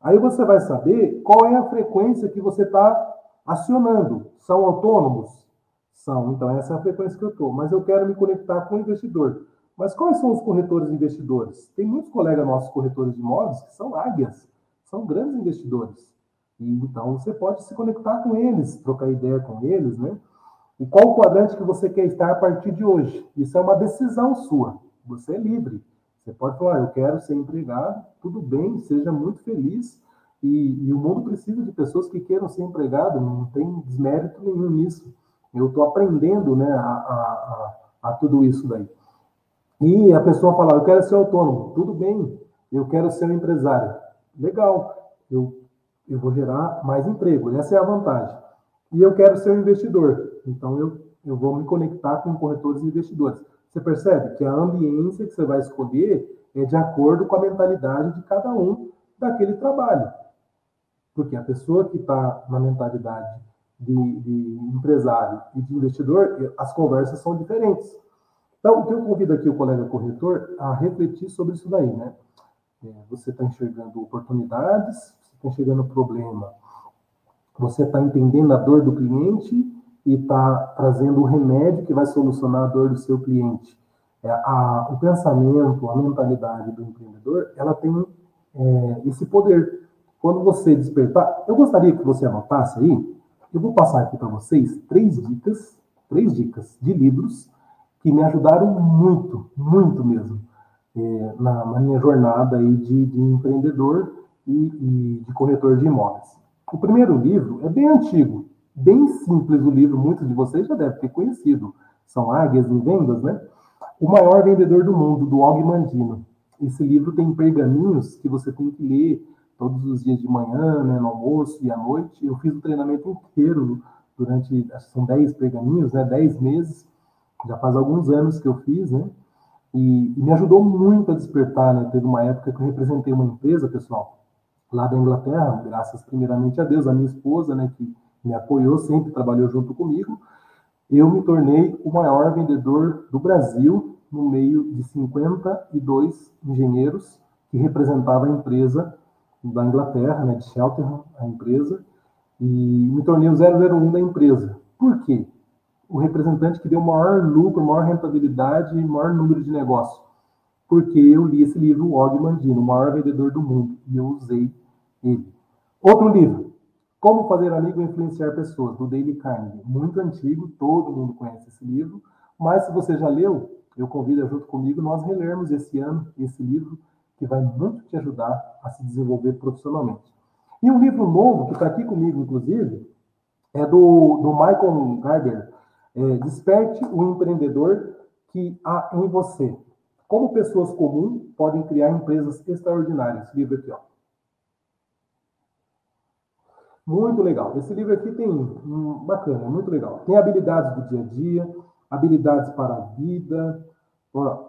Aí você vai saber qual é a frequência que você está acionando. São autônomos? São. Então, essa é a frequência que eu estou. Mas eu quero me conectar com o investidor. Mas quais são os corretores investidores? Tem muitos colegas nossos corretores de imóveis que são águias, são grandes investidores. E, então, você pode se conectar com eles, trocar ideia com eles, né? E qual o quadrante que você quer estar a partir de hoje? Isso é uma decisão sua. Você é livre. Você pode falar, eu quero ser empregado, tudo bem, seja muito feliz. E, e o mundo precisa de pessoas que queiram ser empregado, não tem desmérito nenhum nisso. Eu estou aprendendo né, a, a, a, a, tudo isso daí. E a pessoa fala, eu quero ser autônomo, tudo bem, eu quero ser um empresário. Legal, eu, eu vou gerar mais emprego, essa é a vantagem. E eu quero ser um investidor, então eu, eu vou me conectar com corretores e investidores. Você percebe que a ambiência que você vai escolher é de acordo com a mentalidade de cada um daquele trabalho. Porque a pessoa que está na mentalidade de, de, empresário e de investidor, as conversas são diferentes. Então, o que eu convido aqui o colega corretor a refletir sobre isso daí, né? É, você está enxergando oportunidades, você está enxergando problema, você está entendendo a dor do cliente e está trazendo o remédio que vai solucionar a dor do seu cliente. É, a, o pensamento, a mentalidade do empreendedor, ela tem é, esse poder. Quando você despertar, eu gostaria que você anotasse aí, eu vou passar aqui para vocês três dicas, três dicas de livros que me ajudaram muito, muito mesmo, é, na, na, minha jornada aí de, de empreendedor e, e de corretor de imóveis. O primeiro livro é bem antigo, Bem simples o livro, muitos de vocês já devem ter conhecido. São Águias em Vendas, né? O Maior Vendedor do Mundo, do Og Mandino. Esse livro tem pergaminhos que você tem que ler todos os dias de manhã, né, no almoço e à noite. Eu fiz o treinamento inteiro durante, são 10 pergaminhos, né, 10 meses. Já faz alguns anos que eu fiz, né? E, e me ajudou muito a despertar, né? Teve uma época que eu representei uma empresa, pessoal, lá da Inglaterra, graças primeiramente a Deus, a minha esposa, né, que me apoiou, sempre trabalhou junto comigo. Eu me tornei o maior vendedor do Brasil no meio de 52 engenheiros que representavam a empresa da Inglaterra, né, de Cheltenham, a empresa, e me tornei o 001 da empresa. Por quê? O representante que deu maior lucro, maior rentabilidade e maior número de negócio. Porque eu li esse livro, o Og Mandino, o maior vendedor do mundo, e eu usei ele. Outro livro, como Fazer Amigo e Influenciar Pessoas, do Daily Carnegie. Muito antigo, todo mundo conhece esse livro, mas se você já leu, eu convido junto comigo nós relermos esse ano esse livro, que vai muito te ajudar a se desenvolver profissionalmente. E um livro novo, que está aqui comigo, inclusive, é do, do Michael Garber, é, Desperte o Empreendedor que há em você. Como pessoas comuns podem criar empresas extraordinárias. Esse livro aqui, ó. Muito legal. Esse livro aqui tem, hum, bacana, muito legal. Tem habilidades do dia a dia, habilidades para a vida,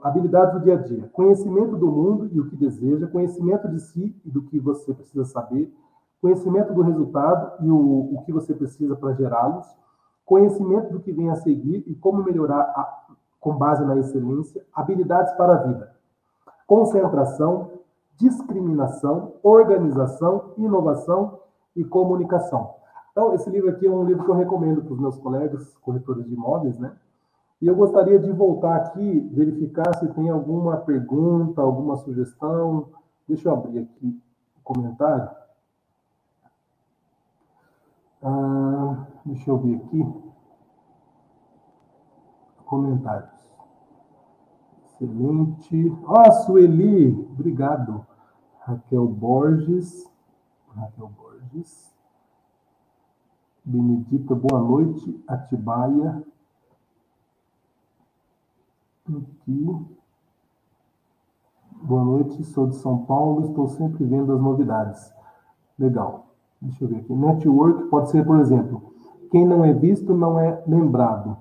habilidades do dia a dia. Conhecimento do mundo e o que deseja, conhecimento de si e do que você precisa saber, conhecimento do resultado e o, o que você precisa para gerá-los, conhecimento do que vem a seguir e como melhorar a, com base na excelência, habilidades para a vida. Concentração, discriminação, organização, inovação e comunicação. Então, esse livro aqui é um livro que eu recomendo para os meus colegas, corretores de imóveis, né? E eu gostaria de voltar aqui, verificar se tem alguma pergunta, alguma sugestão. Deixa eu abrir aqui o comentário. Ah, deixa eu ver aqui. Comentários. Excelente. Ah, Sueli, obrigado. Raquel Borges. Raquel. Borges. Benedita, boa noite. Atibaia. Aqui. Boa noite, sou de São Paulo, estou sempre vendo as novidades. Legal. Deixa eu ver aqui. Network pode ser, por exemplo, quem não é visto não é lembrado.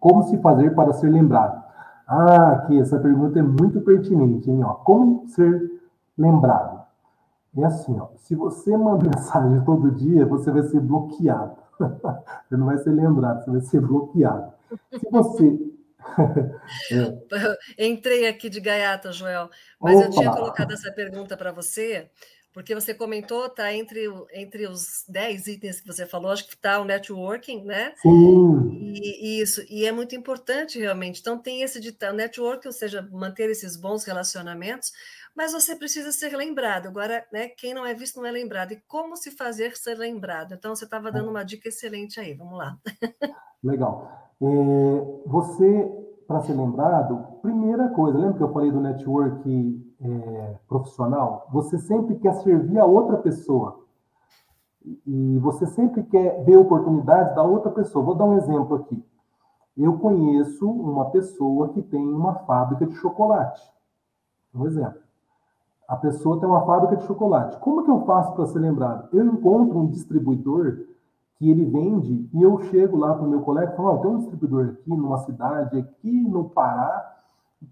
Como se fazer para ser lembrado? Ah, aqui, essa pergunta é muito pertinente, hein? Ó, como ser lembrado? É assim, ó, se você manda mensagem todo dia, você vai ser bloqueado. você não vai ser lembrado, você vai ser bloqueado. Se você.
é. Entrei aqui de gaiata, Joel, mas Opa. eu tinha colocado essa pergunta para você, porque você comentou, tá entre, entre os 10 itens que você falou, acho que está o networking, né?
Sim.
E, e, isso, e é muito importante realmente. Então, tem esse de networking, ou seja, manter esses bons relacionamentos, mas você precisa ser lembrado. Agora, né, quem não é visto não é lembrado. E como se fazer ser lembrado? Então, você estava dando uma dica excelente aí. Vamos lá.
Legal. É, você, para ser lembrado, primeira coisa, lembra que eu falei do network é, profissional? Você sempre quer servir a outra pessoa. E você sempre quer ver oportunidades da outra pessoa. Vou dar um exemplo aqui. Eu conheço uma pessoa que tem uma fábrica de chocolate. Um exemplo. A pessoa tem uma fábrica de chocolate. Como que eu faço para ser lembrado? Eu encontro um distribuidor que ele vende e eu chego lá para o meu colega e falo, oh, tem um distribuidor aqui numa cidade, aqui no Pará,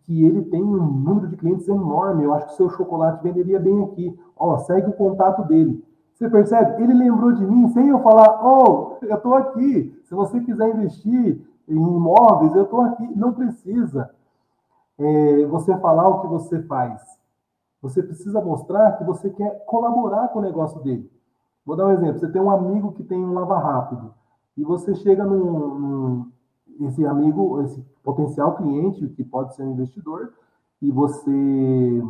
que ele tem um número de clientes enorme. Eu acho que o seu chocolate venderia bem aqui. Ó, segue o contato dele. Você percebe? Ele lembrou de mim sem eu falar, oh, eu estou aqui. Se você quiser investir em imóveis, eu estou aqui. Não precisa é, você falar o que você faz. Você precisa mostrar que você quer colaborar com o negócio dele. Vou dar um exemplo. Você tem um amigo que tem um lava rápido e você chega num, num esse amigo, esse potencial cliente que pode ser um investidor e você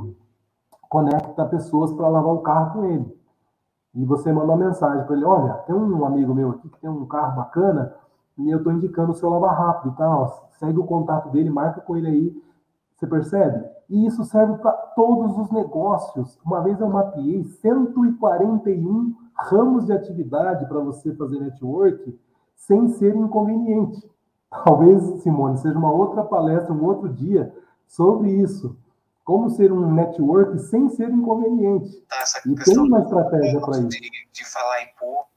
conecta pessoas para lavar o carro com ele. E você manda uma mensagem para ele: Olha, tem um amigo meu aqui que tem um carro bacana e eu estou indicando o seu lava rápido, tá? segue o contato dele, marca com ele aí. Você percebe? E isso serve para todos os negócios. Uma vez eu mapeei 141 ramos de atividade para você fazer network sem ser inconveniente. Talvez, Simone, seja uma outra palestra, um outro dia sobre isso. Como ser um network sem ser inconveniente. Tá, e tem uma estratégia para isso. De, de falar em público.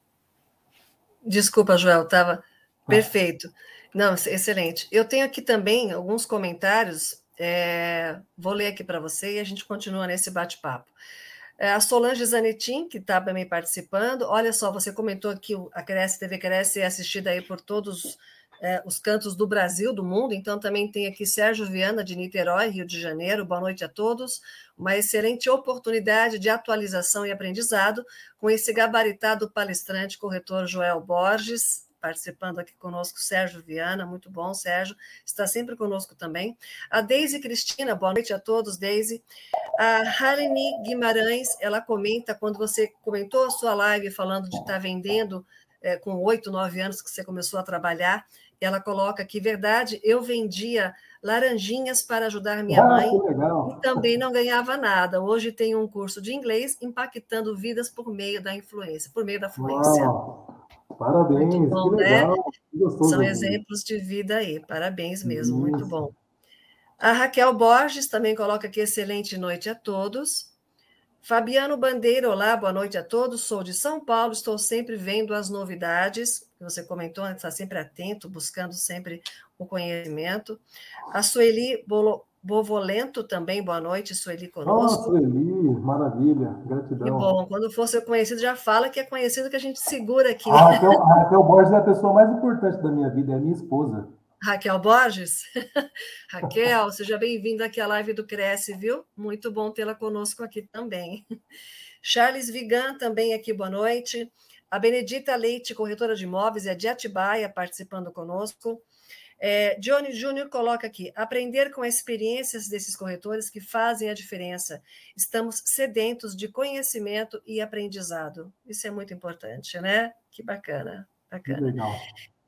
Desculpa, Joel, estava ah. perfeito. Não, excelente. Eu tenho aqui também alguns comentários é, vou ler aqui para você e a gente continua nesse bate-papo. É, a Solange Zanetin, que está também participando, olha só, você comentou que a Cresce TV Cresce é assistida aí por todos é, os cantos do Brasil, do mundo, então também tem aqui Sérgio Viana, de Niterói, Rio de Janeiro, boa noite a todos, uma excelente oportunidade de atualização e aprendizado com esse gabaritado palestrante, corretor Joel Borges, participando aqui conosco, Sérgio Viana, muito bom, Sérgio, está sempre conosco também. A Deise Cristina, boa noite a todos, Deise. A Harini Guimarães, ela comenta, quando você comentou a sua live falando de estar vendendo é, com oito, nove anos que você começou a trabalhar, ela coloca que, verdade, eu vendia laranjinhas para ajudar minha ah, mãe e também não ganhava nada. Hoje tenho um curso de inglês impactando vidas por meio da influência, por meio da fluência. Uau.
Parabéns, muito bom, né?
São exemplos de vida aí, parabéns mesmo, Isso. muito bom. A Raquel Borges também coloca aqui excelente noite a todos. Fabiano Bandeira, olá, boa noite a todos. Sou de São Paulo, estou sempre vendo as novidades. Você comentou, está sempre atento, buscando sempre o conhecimento. A Sueli Bolo, Bovolento também, boa noite, Sueli conosco.
Ah, Sueli, maravilha, gratidão.
Que bom, quando for ser conhecido, já fala que é conhecido que a gente segura aqui.
A Raquel, a Raquel Borges é a pessoa mais importante da minha vida, é a minha esposa.
Raquel Borges? Raquel, seja bem-vinda aqui à live do Cresce, viu? Muito bom tê-la conosco aqui também. Charles Vigan também aqui, boa noite. A Benedita Leite, corretora de imóveis, é de Atibaia, participando conosco. É, Johnny Júnior coloca aqui: aprender com experiências desses corretores que fazem a diferença. Estamos sedentos de conhecimento e aprendizado. Isso é muito importante, né? Que bacana, bacana.
Legal.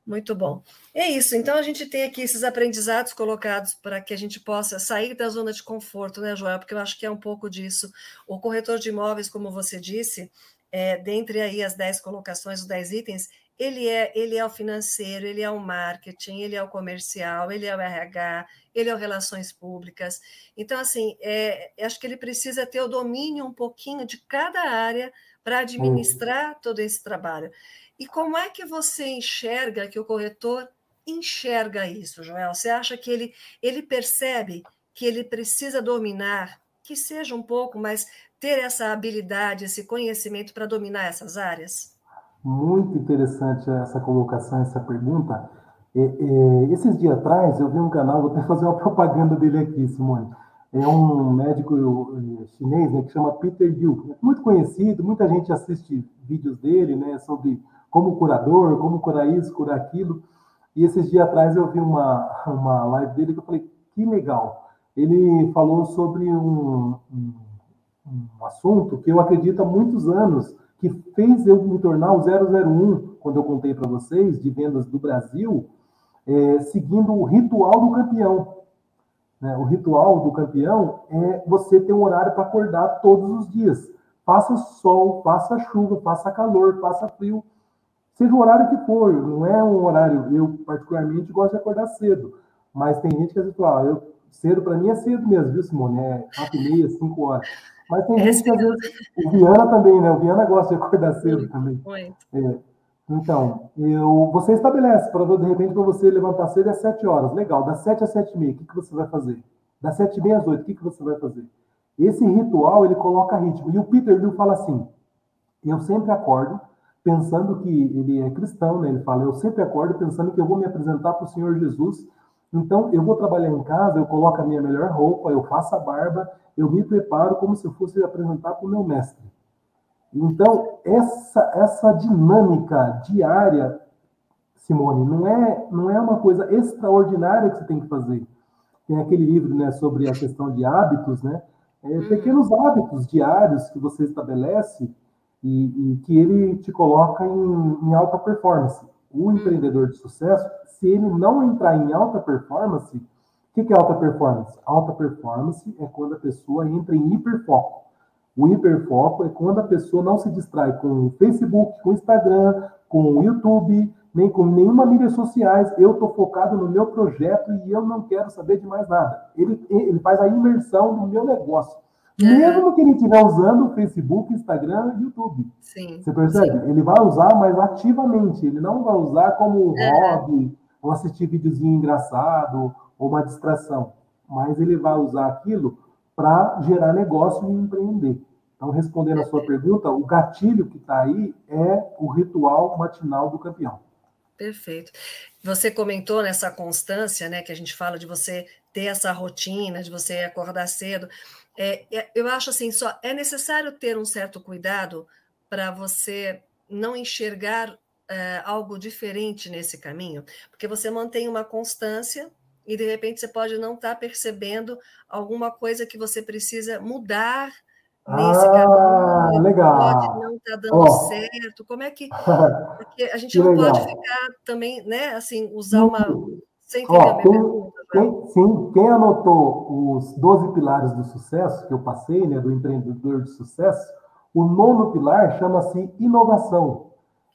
Muito bom. É isso. Então a gente tem aqui esses aprendizados colocados para que a gente possa sair da zona de conforto, né, Joel? Porque eu acho que é um pouco disso. O corretor de imóveis, como você disse, é, dentre aí as 10 colocações, os 10 itens, ele é, ele é o financeiro, ele é o marketing, ele é o comercial, ele é o RH, ele é o relações públicas. Então, assim, é, acho que ele precisa ter o domínio um pouquinho de cada área para administrar uhum. todo esse trabalho. E como é que você enxerga que o corretor enxerga isso, Joel? Você acha que ele, ele percebe que ele precisa dominar, que seja um pouco, mas ter essa habilidade, esse conhecimento para dominar essas áreas?
Muito interessante essa colocação, essa pergunta. É, é, esses dias atrás eu vi um canal, vou até fazer uma propaganda dele aqui, Simone. É um médico é, chinês né, que chama Peter Liu, muito conhecido, muita gente assiste vídeos dele, né, sobre como curador, como curar isso, curar aquilo. E esses dias atrás eu vi uma, uma live dele que eu falei, que legal. Ele falou sobre um, um, um assunto que eu acredito há muitos anos, que fez eu me tornar o 001, quando eu contei para vocês, de vendas do Brasil, é, seguindo o ritual do campeão. Né? O ritual do campeão é você ter um horário para acordar todos os dias. Faça sol, faça chuva, faça calor, faça frio seja o horário que for, não é um horário, eu particularmente gosto de acordar cedo, mas tem gente que vezes fala, ah, eu, cedo para mim é cedo mesmo, viu, Simone? É 4 e meia, 5 horas. Mas tem gente que às vezes, o Viana também, né? O Viana gosta de acordar cedo também. É. Então, eu, você estabelece, para de repente, para você levantar cedo é 7 horas. Legal, das 7 às 7 e meia, o que, que você vai fazer? Das 7 e meia às 8, o que, que você vai fazer? Esse ritual, ele coloca ritmo. E o Peter Liu fala assim, eu sempre acordo pensando que ele é cristão, né? Ele fala: Eu sempre acordo pensando que eu vou me apresentar para o Senhor Jesus. Então, eu vou trabalhar em casa, eu coloco a minha melhor roupa, eu faço a barba, eu me preparo como se eu fosse apresentar para o meu mestre. Então, essa, essa dinâmica diária, Simone, não é, não é uma coisa extraordinária que você tem que fazer. Tem aquele livro né, sobre a questão de hábitos, né? É, uhum. pequenos hábitos diários que você estabelece e, e que ele te coloca em, em alta performance. O hum. empreendedor de sucesso, se ele não entrar em alta performance, o que, que é alta performance? Alta performance é quando a pessoa entra em hiperfoco. O hiperfoco é quando a pessoa não se distrai com o Facebook, com o Instagram, com o YouTube, nem com nenhuma mídia sociais. Eu estou focado no meu projeto e eu não quero saber de mais nada. Ele, ele faz a imersão no meu negócio. Mesmo que ele estiver usando Facebook, Instagram e YouTube. Sim. Você percebe? Sim. Ele vai usar, mas ativamente. Ele não vai usar como um hobby, ou assistir videozinho engraçado, ou uma distração. Mas ele vai usar aquilo para gerar negócio e empreender. Então, respondendo a sua pergunta, o gatilho que está aí é o ritual matinal do campeão.
Perfeito. Você comentou nessa constância, né, que a gente fala de você ter essa rotina, de você acordar cedo. É, é, eu acho assim, só é necessário ter um certo cuidado para você não enxergar é, algo diferente nesse caminho, porque você mantém uma constância e de repente você pode não estar tá percebendo alguma coisa que você precisa mudar nesse
ah, caminho. Legal.
Pode não estar tá dando oh. certo. Como é que porque a gente não legal. pode ficar também, né? Assim, usar uma você entendeu minha quem, pergunta?
Quem, sim, quem anotou os 12 pilares do sucesso que eu passei, né, do empreendedor de sucesso, o nono pilar chama-se inovação.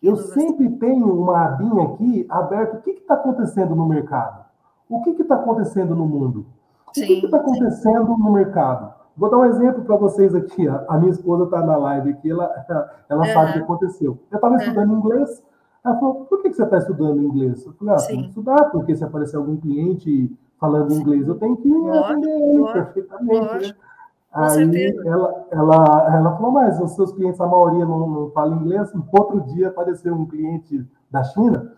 Eu inovação. sempre tenho uma abinha aqui aberta. O que está acontecendo no mercado? O que está acontecendo no mundo? O sim, que está acontecendo sim. no mercado? Vou dar um exemplo para vocês aqui. A minha esposa está na live aqui, ela, ela é. sabe o que aconteceu. Eu estava é. estudando inglês, ela falou, por que você está estudando inglês? Eu falei, ah, tem que estudar, porque se aparecer algum cliente falando Sim. inglês, eu tenho que atender ele perfeitamente. Né? Aí ela, ela, ela falou, mas os seus clientes, a maioria não, não fala inglês. No outro dia apareceu um cliente da China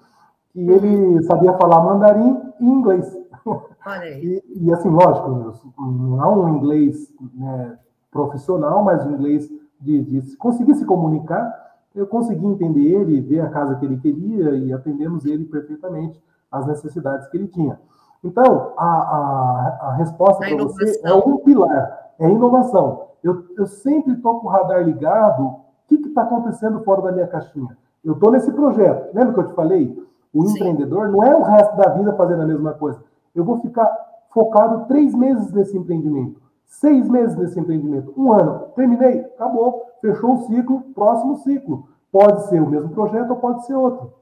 que ele sabia falar mandarim e inglês. E, e, assim, lógico, não é um inglês né, profissional, mas um inglês de, de conseguir se comunicar eu consegui entender ele, ver a casa que ele queria e atendemos ele perfeitamente às necessidades que ele tinha. Então, a, a, a resposta para você é um pilar, é inovação. Eu, eu sempre estou com o radar ligado, o que está acontecendo fora da minha caixinha? Eu estou nesse projeto, lembra que eu te falei? O Sim. empreendedor não é o resto da vida fazendo a mesma coisa. Eu vou ficar focado três meses nesse empreendimento, seis meses nesse empreendimento, um ano, terminei, acabou fechou o ciclo, próximo ciclo. Pode ser o mesmo projeto ou pode ser outro.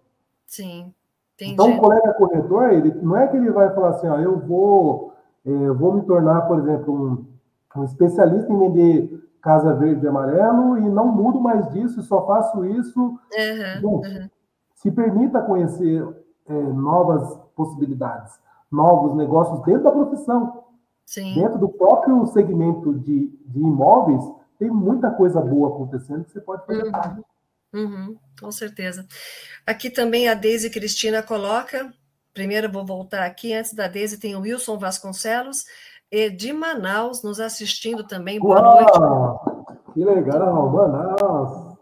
Sim.
Entendi. Então, o colega corretor, ele, não é que ele vai falar assim, ó, eu vou, é, vou me tornar, por exemplo, um, um, especialista em vender casa verde e amarelo e não mudo mais disso, só faço isso. Uhum, Bom, uhum. Se permita conhecer é, novas possibilidades, novos negócios dentro da profissão. Sim. Dentro do próprio segmento de, de imóveis, tem muita coisa boa acontecendo que você pode fazer
uhum.
parte.
Uhum, com certeza. Aqui também a Deise Cristina coloca. Primeiro vou voltar aqui, antes da Deise tem o Wilson Vasconcelos, e de Manaus, nos assistindo também. Boa Uau,
noite. Que legal, Manaus.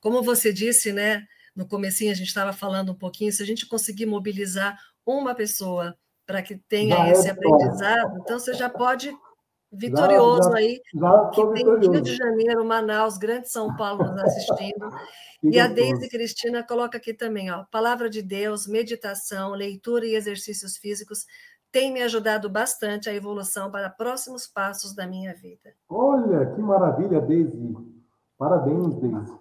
Como você disse, né? No comecinho a gente estava falando um pouquinho, se a gente conseguir mobilizar uma pessoa para que tenha já é esse é aprendizado, então você já pode vitorioso já, já, aí, já que tem vitorioso. Rio de Janeiro, Manaus, Grande São Paulo nos assistindo. e a Deise Cristina coloca aqui também, ó, palavra de Deus, meditação, leitura e exercícios físicos tem me ajudado bastante a evolução para próximos passos da minha vida.
Olha, que maravilha, Deise. Parabéns, Deise.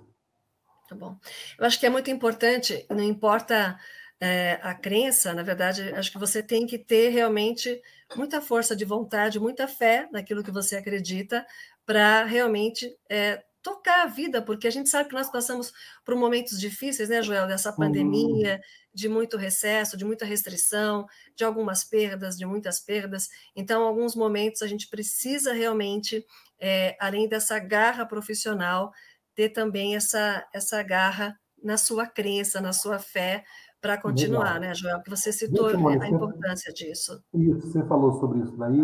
Tá bom. Eu acho que é muito importante, não importa é, a crença, na verdade, acho que você tem que ter realmente muita força de vontade, muita fé naquilo que você acredita, para realmente é, tocar a vida, porque a gente sabe que nós passamos por momentos difíceis, né, Joel, dessa pandemia, de muito recesso, de muita restrição, de algumas perdas, de muitas perdas. Então, alguns momentos, a gente precisa realmente, é, além dessa garra profissional, ter também essa, essa garra na sua crença, na sua fé, para continuar, Legal. né, Joel? Que você citou a importância disso.
Isso, você falou sobre isso daí,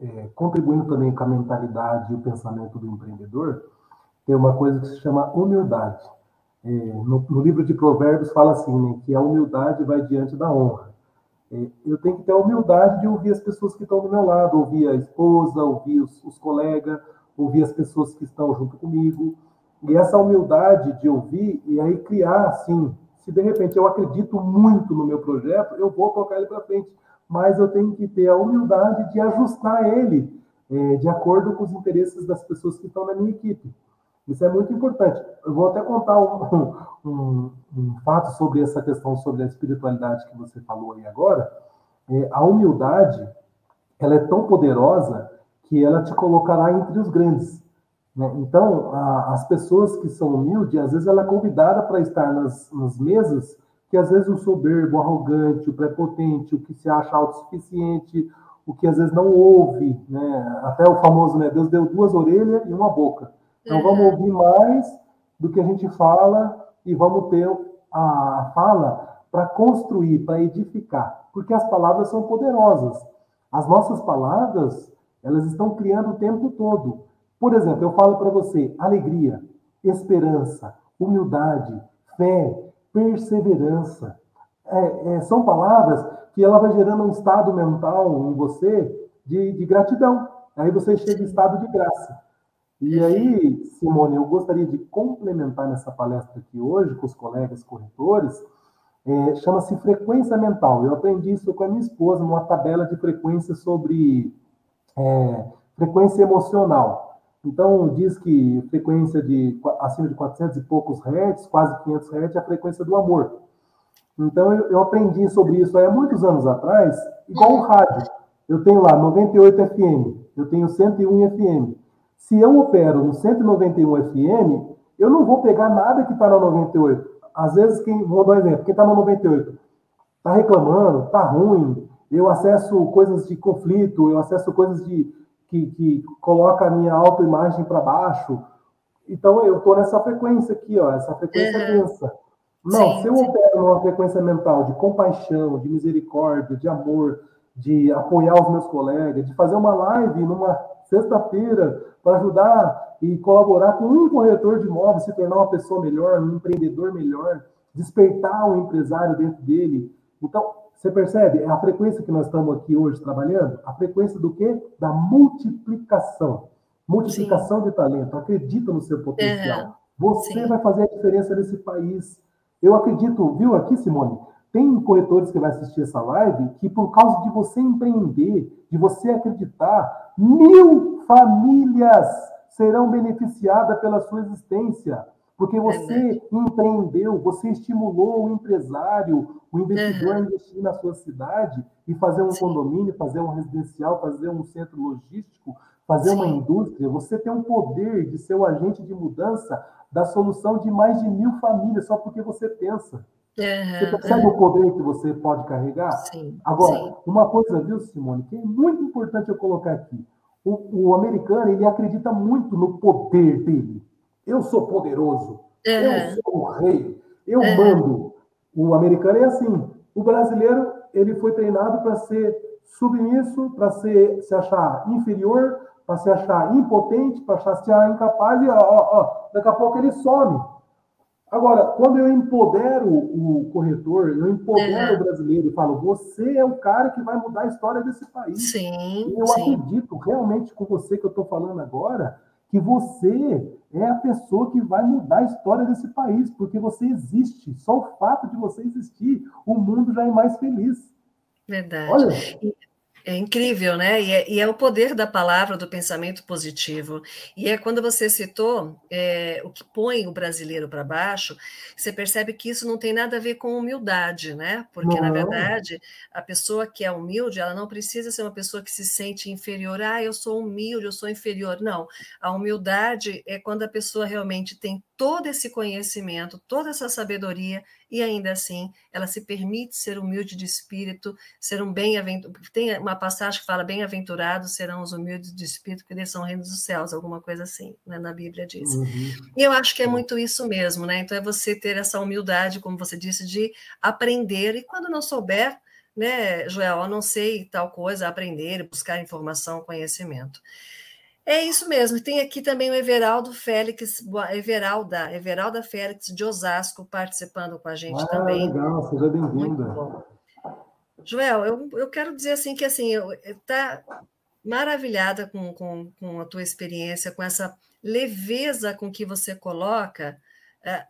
é, é, contribuindo também com a mentalidade e o pensamento do empreendedor, tem uma coisa que se chama humildade. É, no, no, livro de Provérbios fala assim, né, que a humildade vai diante da honra. É, eu tenho que ter a humildade de ouvir as pessoas que estão do meu lado, ouvir a esposa, ouvir os, os colegas, ouvir as pessoas que estão junto comigo. E essa humildade de ouvir e aí criar, assim, se de repente eu acredito muito no meu projeto, eu vou tocar ele para frente, mas eu tenho que ter a humildade de ajustar ele é, de acordo com os interesses das pessoas que estão na minha equipe. Isso é muito importante. Eu vou até contar um, um, um fato sobre essa questão sobre a espiritualidade que você falou aí agora. É, a humildade, ela é tão poderosa que ela te colocará entre os grandes. Né? Então, a, as pessoas que são humildes, às vezes ela é convidada para estar nas, nas mesas que às vezes o soberbo, o arrogante, o prepotente, o que se acha autossuficiente, o que às vezes não ouve, né? Até o famoso, né? Deus deu duas orelhas e uma boca. Então vamos ouvir mais do que a gente fala e vamos ter a fala para construir, para edificar, porque as palavras são poderosas. As nossas palavras, elas estão criando o tempo todo. Por exemplo, eu falo para você alegria, esperança, humildade, fé, perseverança. É, é, são palavras que ela vai gerando um estado mental em você de, de gratidão. Aí você chega em estado de graça. E aí, Simone, eu gostaria de complementar nessa palestra aqui hoje com os colegas corretores, é, chama-se frequência mental. Eu aprendi isso com a minha esposa numa tabela de frequência sobre é, frequência emocional. Então, diz que frequência de acima de 400 e poucos hertz, quase 500 hertz, é a frequência do amor. Então, eu, eu aprendi sobre isso há muitos anos atrás, igual o rádio. Eu tenho lá 98 FM, eu tenho 101 FM. Se eu opero no 191 FM, eu não vou pegar nada que está na 98. Às vezes, quem, vou dar um exemplo, quem está na 98 está reclamando, está ruim, eu acesso coisas de conflito, eu acesso coisas de que, que coloca a minha autoimagem para baixo. Então, eu estou nessa frequência aqui, ó, essa frequência uhum. densa. Não, sim, se eu sim. opero numa frequência mental de compaixão, de misericórdia, de amor, de apoiar os meus colegas, de fazer uma live numa sexta-feira para ajudar e colaborar com um corretor de imóveis, se tornar uma pessoa melhor, um empreendedor melhor, despertar o um empresário dentro dele. Então, você percebe? É a frequência que nós estamos aqui hoje trabalhando, a frequência do quê? Da multiplicação. Multiplicação Sim. de talento. Acredita no seu potencial. Uhum. Você Sim. vai fazer a diferença nesse país. Eu acredito, viu aqui, Simone? Tem corretores que vai assistir essa live que, por causa de você empreender, de você acreditar, mil famílias serão beneficiadas pela sua existência. Porque você empreendeu, você estimulou o empresário, o investidor uhum. a investir na sua cidade e fazer um Sim. condomínio, fazer um residencial, fazer um centro logístico, fazer Sim. uma indústria. Você tem um poder de ser o agente de mudança da solução de mais de mil famílias, só porque você pensa. Uhum. Você percebe uhum. o poder que você pode carregar?
Sim.
Agora,
Sim.
uma coisa, viu, Simone, que é muito importante eu colocar aqui. O, o, americano, ele acredita muito no poder dele. Eu sou poderoso. Uhum. Eu sou o rei. Eu uhum. mando. O americano é assim. O brasileiro, ele foi treinado para ser submisso, para se achar inferior, para se achar impotente, para se achar incapaz, e ó, ó, daqui a pouco ele some. Agora, quando eu empodero o corretor, eu empodero é. o brasileiro e falo, você é o cara que vai mudar a história desse país.
Sim,
eu
sim.
acredito realmente com você que eu estou falando agora, que você é a pessoa que vai mudar a história desse país, porque você existe. Só o fato de você existir, o mundo já é mais feliz.
Verdade. Olha, é incrível, né? E é, e é, o poder da palavra, do pensamento positivo. E é quando você citou é, o que põe o brasileiro para baixo, você percebe que isso não tem nada a ver com humildade, né? Porque, não. na verdade, a pessoa que é humilde, ela não precisa ser uma pessoa que se sente inferior. Ah, eu sou humilde, eu sou inferior. Não. A humildade é quando a pessoa realmente tem todo esse conhecimento, toda essa sabedoria e ainda assim ela se permite ser humilde de espírito, ser um bem-aventurado. Tem uma passagem que fala: bem-aventurados serão os humildes de espírito, porque eles são reinos dos céus, alguma coisa assim, né? na Bíblia diz. Uhum. E eu acho que é muito isso mesmo, né? Então é você ter essa humildade, como você disse, de aprender, e quando não souber, né, Joel, eu não sei tal coisa, aprender, buscar informação, conhecimento. É isso mesmo. Tem aqui também o Everaldo Félix, Everalda, Everalda Félix de Osasco participando com a gente ah, também.
Legal, seja bem-vinda.
Joel, eu, eu quero dizer assim que assim, eu tá maravilhada com, com, com a tua experiência, com essa leveza com que você coloca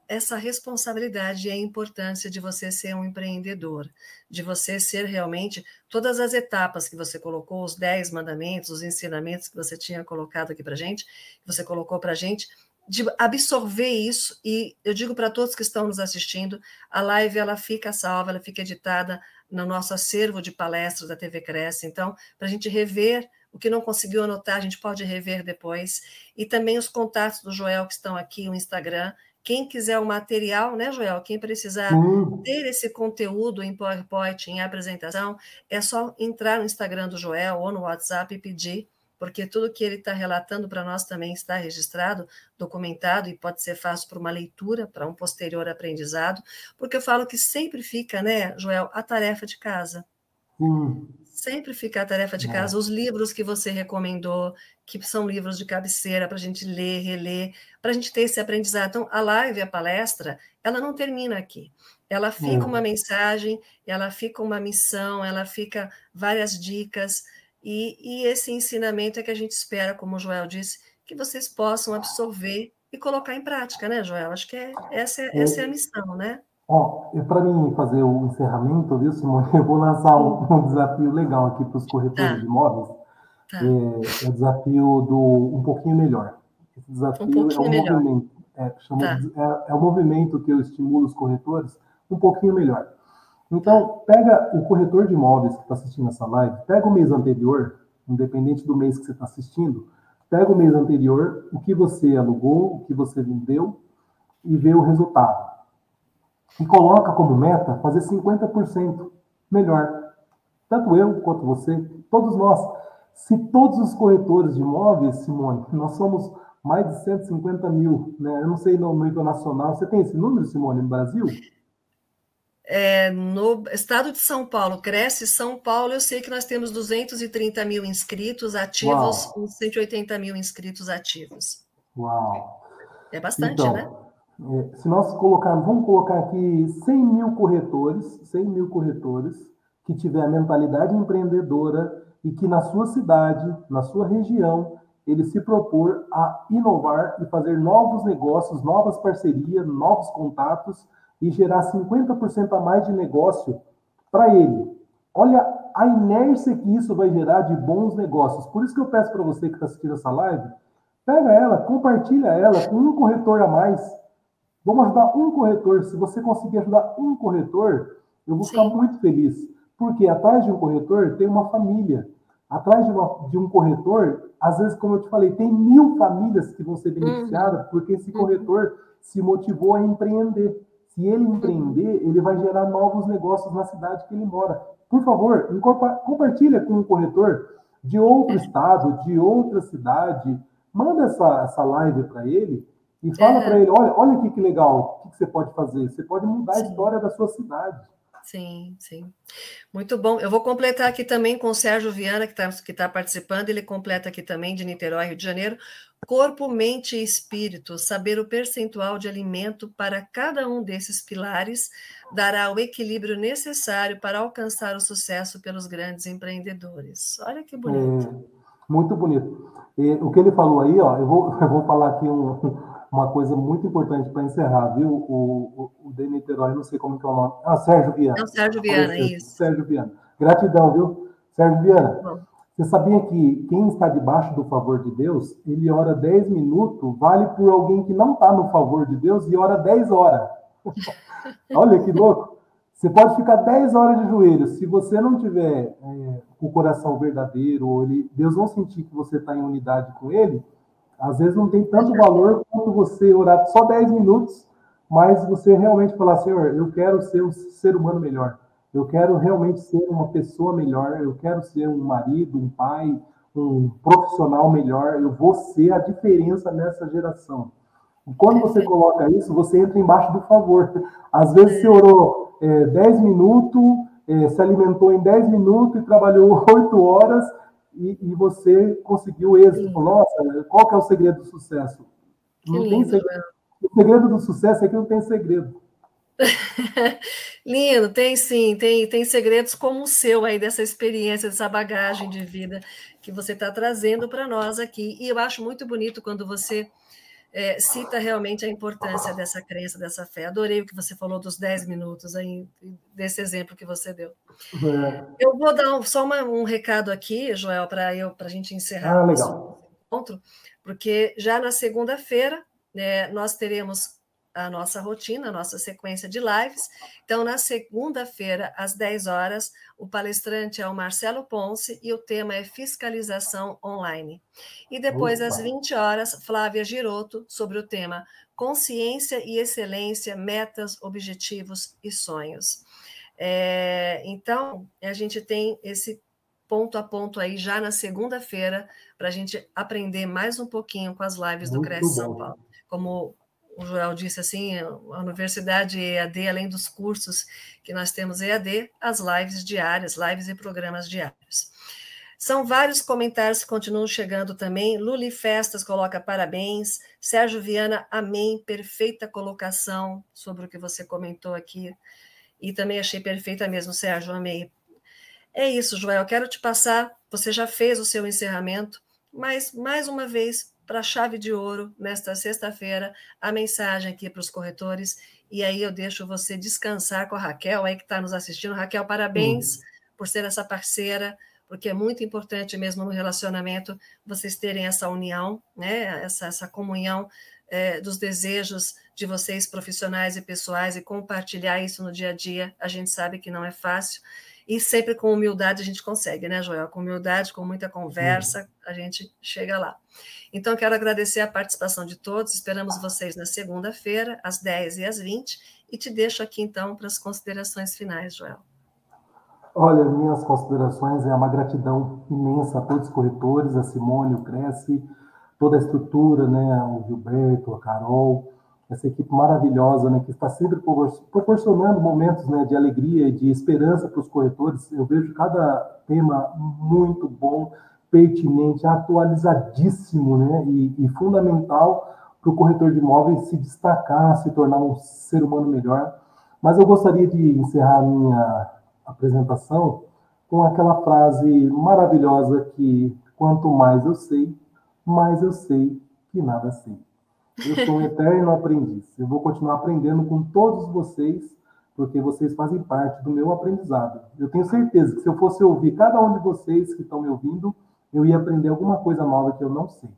essa responsabilidade e a importância de você ser um empreendedor, de você ser realmente todas as etapas que você colocou, os dez mandamentos, os ensinamentos que você tinha colocado aqui para gente, que você colocou para gente, de absorver isso e eu digo para todos que estão nos assistindo, a live ela fica salva, ela fica editada no nosso acervo de palestras da TV Cresce, então para a gente rever o que não conseguiu anotar, a gente pode rever depois. E também os contatos do Joel que estão aqui, o Instagram, quem quiser o material, né, Joel? Quem precisar uhum. ter esse conteúdo em PowerPoint, em apresentação, é só entrar no Instagram do Joel ou no WhatsApp e pedir, porque tudo que ele está relatando para nós também está registrado, documentado e pode ser fácil para uma leitura, para um posterior aprendizado, porque eu falo que sempre fica, né, Joel, a tarefa de casa. Uhum. Sempre fica a tarefa de é. casa, os livros que você recomendou, que são livros de cabeceira para a gente ler, reler, para a gente ter esse aprendizado. Então, a live, a palestra, ela não termina aqui. Ela fica uma mensagem, ela fica uma missão, ela fica várias dicas, e, e esse ensinamento é que a gente espera, como o Joel disse, que vocês possam absorver e colocar em prática, né, Joel? Acho que é, essa, é, essa é a missão, né?
Ó, para mim fazer o encerramento, viu, Simone, eu vou lançar um, um desafio legal aqui para os corretores tá. de imóveis. Tá. É, é, o desafio do um pouquinho melhor. Esse desafio um é um melhor. movimento. É, chama, tá. é, é um movimento que eu estimulo os corretores um pouquinho melhor. Então, pega o corretor de imóveis que está assistindo essa live, pega o mês anterior, independente do mês que você está assistindo, pega o mês anterior, o que você alugou, o que você vendeu, e vê o resultado e coloca como meta fazer 50% melhor. Tanto eu quanto você, todos nós. Se todos os corretores de imóveis, Simone, nós somos mais de 150 mil, né? Eu não sei no nível nacional. Você tem esse número, Simone, no Brasil?
É, no estado de São Paulo, cresce São Paulo, eu sei que nós temos 230 mil inscritos ativos, Uau. 180 mil inscritos ativos.
Uau!
É bastante, então, né?
É, se nós colocarmos, vamos colocar aqui 100 mil corretores, 100 mil corretores que tiver a mentalidade empreendedora e que na sua cidade, na sua região, ele se propor a inovar e fazer novos negócios, novas parcerias, novos contatos e gerar 50% a mais de negócio para ele. Olha a inércia que isso vai gerar de bons negócios. Por isso que eu peço para você que está assistindo essa live, pega ela, compartilha ela com um corretor a mais Vamos ajudar um corretor. Se você conseguir ajudar um corretor, eu vou Sim. ficar muito feliz. Porque atrás de um corretor tem uma família. Atrás de, uma, de, um corretor, às vezes, como eu te falei, tem mil famílias que vão ser uhum. beneficiadas uhum. porque esse corretor uhum. se motivou a empreender. Se ele empreender, ele vai gerar novos negócios na cidade que ele mora. Por favor, compartilha com o corretor. de outro estado, de outra cidade, manda essa, essa live para ele e fala é. para ele, olha, olha aqui que legal, o que você pode fazer? Você pode mudar Sim. a história da sua cidade.
Sim, sim. Muito bom. Eu vou completar aqui também com o Sérgio Viana, que está que tá participando, ele completa aqui também, de Niterói, Rio de Janeiro. Corpo, mente e espírito, saber o percentual de alimento para cada um desses pilares dará o equilíbrio necessário para alcançar o sucesso pelos grandes empreendedores. Olha que bonito.
É, muito bonito. E, o que ele falou aí, ó, eu vou, eu vou falar aqui um, uma coisa muito importante para encerrar, viu? O, o, o de Niterói, não sei como que é o nome. Ah, Sérgio Viana. É
o Sérgio Viana, isso.
Sérgio Viana. Gratidão, viu? Sérgio Viana, Bom. você sabia que quem está debaixo do favor de Deus, ele ora 10 minutos, vale por alguém que não está no favor de Deus e ora 10 horas. Olha que louco. Você pode ficar 10 horas de joelhos. Se você não tiver é, o coração verdadeiro, ele, Deus não sentir que você está em unidade com ele, às vezes não tem tanto valor quanto você orar só 10 minutos, mas você realmente falar, Senhor, eu quero ser um ser humano melhor. Eu quero realmente ser uma pessoa melhor, eu quero ser um marido, um pai, um profissional melhor, eu vou ser a diferença nessa geração. E quando você coloca isso, você entra embaixo do favor. Às vezes você orou é, 10 minutos, é, se alimentou em 10 minutos e trabalhou 8 horas, e, e você conseguiu êxito. Sim. Nossa, qual que é o segredo do sucesso?
Que não lindo,
tem segredo. O segredo do sucesso é que não tem segredo.
Lindo, tem sim, tem, tem segredos como o seu aí dessa experiência, dessa bagagem de vida que você está trazendo para nós aqui. E eu acho muito bonito quando você é, cita realmente a importância dessa crença, dessa fé. Adorei o que você falou dos 10 minutos aí, desse exemplo que você deu. É. Eu vou dar um, só uma, um recado aqui, Joel, para a gente encerrar
ah, o
encontro, porque já na segunda-feira né, nós teremos a nossa rotina, a nossa sequência de lives. Então, na segunda-feira, às 10 horas, o palestrante é o Marcelo Ponce e o tema é fiscalização online. E depois, Opa. às 20 horas, Flávia Giroto, sobre o tema consciência e excelência, metas, objetivos e sonhos. É, então, a gente tem esse ponto a ponto aí já na segunda-feira para a gente aprender mais um pouquinho com as lives Muito do Cresce São Paulo. Como o Joel disse assim, a universidade EAD, além dos cursos que nós temos EAD, as lives diárias, lives e programas diários. São vários comentários que continuam chegando também. Luli Festas coloca parabéns. Sérgio Viana, amém. Perfeita colocação sobre o que você comentou aqui. E também achei perfeita mesmo, Sérgio, amei. É isso, Joel. Quero te passar. Você já fez o seu encerramento, mas mais uma vez para a chave de ouro nesta sexta-feira, a mensagem aqui para os corretores. E aí eu deixo você descansar com a Raquel, aí que está nos assistindo. Raquel, parabéns uhum. por ser essa parceira, porque é muito importante mesmo no relacionamento vocês terem essa união, né? essa, essa comunhão é, dos desejos de vocês profissionais e pessoais e compartilhar isso no dia a dia. A gente sabe que não é fácil. E sempre com humildade a gente consegue, né, Joel? Com humildade, com muita conversa, a gente chega lá. Então, quero agradecer a participação de todos. Esperamos vocês na segunda-feira, às 10 e às 20. E te deixo aqui, então, para as considerações finais, Joel.
Olha, minhas considerações é uma gratidão imensa a todos os corretores, a Simone, o Cresce, toda a estrutura, né, o Gilberto, a Carol, essa equipe maravilhosa, né, que está sempre proporcionando momentos né, de alegria e de esperança para os corretores. Eu vejo cada tema muito bom, pertinente, atualizadíssimo né, e, e fundamental para o corretor de imóveis se destacar, se tornar um ser humano melhor. Mas eu gostaria de encerrar a minha apresentação com aquela frase maravilhosa que quanto mais eu sei, mais eu sei que nada sei. Eu sou um eterno aprendiz. Eu vou continuar aprendendo com todos vocês, porque vocês fazem parte do meu aprendizado. Eu tenho certeza que se eu fosse ouvir cada um de vocês que estão me ouvindo, eu ia aprender alguma coisa nova que eu não sei.